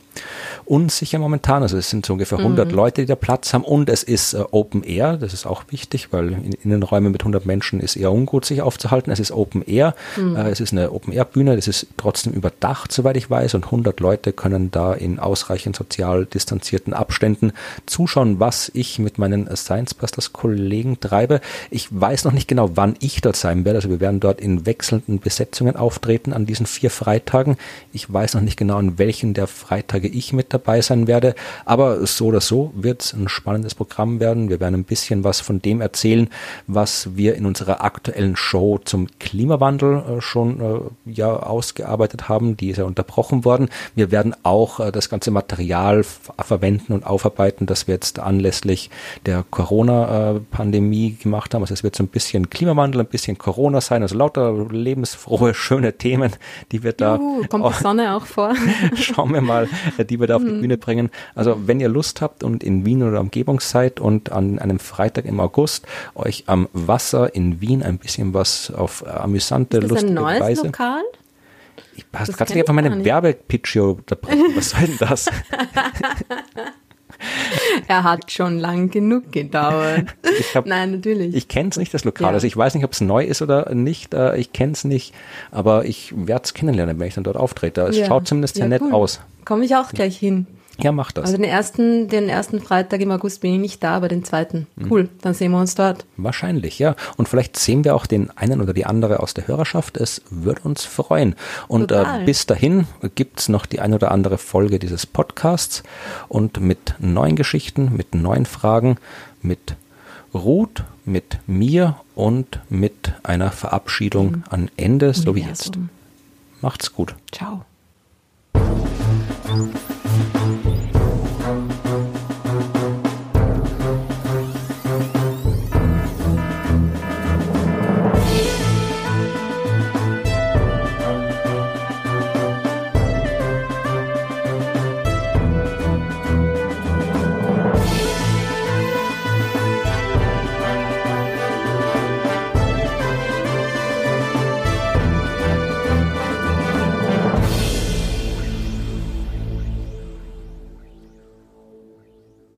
unsicher momentan. Also es sind so ungefähr 100 mhm. Leute, die da Platz haben und es ist äh, Open Air. Das ist auch wichtig, weil in Innenräumen mit 100 Menschen ist eher ungut, sich aufzuhalten. Es ist Open Air. Mhm. Äh, es ist eine Open Air Bühne. Das ist trotzdem überdacht, soweit ich weiß. Und 100 Leute können da in ausreichend sozial distanzierten Abständen zuschauen, was ich mit meinen Science Busters Kollegen treibe. Ich weiß noch nicht genau, wann ich dort sein werde. Also wir werden dort in wechselnden Besetzungen auftreten an diesen vier Freitagen. Ich weiß noch nicht genau, an welchen der Freitage ich mit dabei sein werde. Aber so oder so wird es ein spannendes Programm werden. Wir werden ein bisschen was von dem erzählen, was wir in unserer aktuellen Show zum Klimawandel äh, schon äh, ja ausgearbeitet haben. Die ist ja unterbrochen worden. Wir werden auch äh, das ganze Material verwenden und aufarbeiten, das wir jetzt anlässlich der Corona-Pandemie gemacht haben. Also es wird so ein bisschen Klimawandel, ein bisschen Corona sein, also lauter lebensfrohe, schöne Themen, die wir da. Juhu, kommt die Sonne auch vor? schauen wir mal, die wir da auf die mhm. Bühne bringen. Also wenn ihr Lust habt und in Wien oder Umgebung seid und an einem Freitag im August euch am Wasser in Wien ein bisschen was auf amüsante, Ist das lustige ein neues Weise. Lokal? Ich gerade nicht einfach meine Werbepitch unterbrechen. Was soll denn das? er hat schon lang genug gedauert. Hab, Nein, natürlich. Ich kenne es nicht, das Lokal. Ja. Also ich weiß nicht, ob es neu ist oder nicht. Äh, ich kenne es nicht. Aber ich werde es kennenlernen, wenn ich dann dort auftrete. Es ja. schaut zumindest sehr ja, nett cool. aus. Komme ich auch gleich hin. Ja, mach das. Also den ersten, den ersten Freitag im August bin ich nicht da, aber den zweiten. Mhm. Cool, dann sehen wir uns dort. Wahrscheinlich, ja. Und vielleicht sehen wir auch den einen oder die andere aus der Hörerschaft. Es würde uns freuen. Und äh, bis dahin gibt's noch die eine oder andere Folge dieses Podcasts und mit neuen Geschichten, mit neuen Fragen, mit Ruth, mit mir und mit einer Verabschiedung mhm. an Ende, so wie jetzt. Macht's gut. Ciao.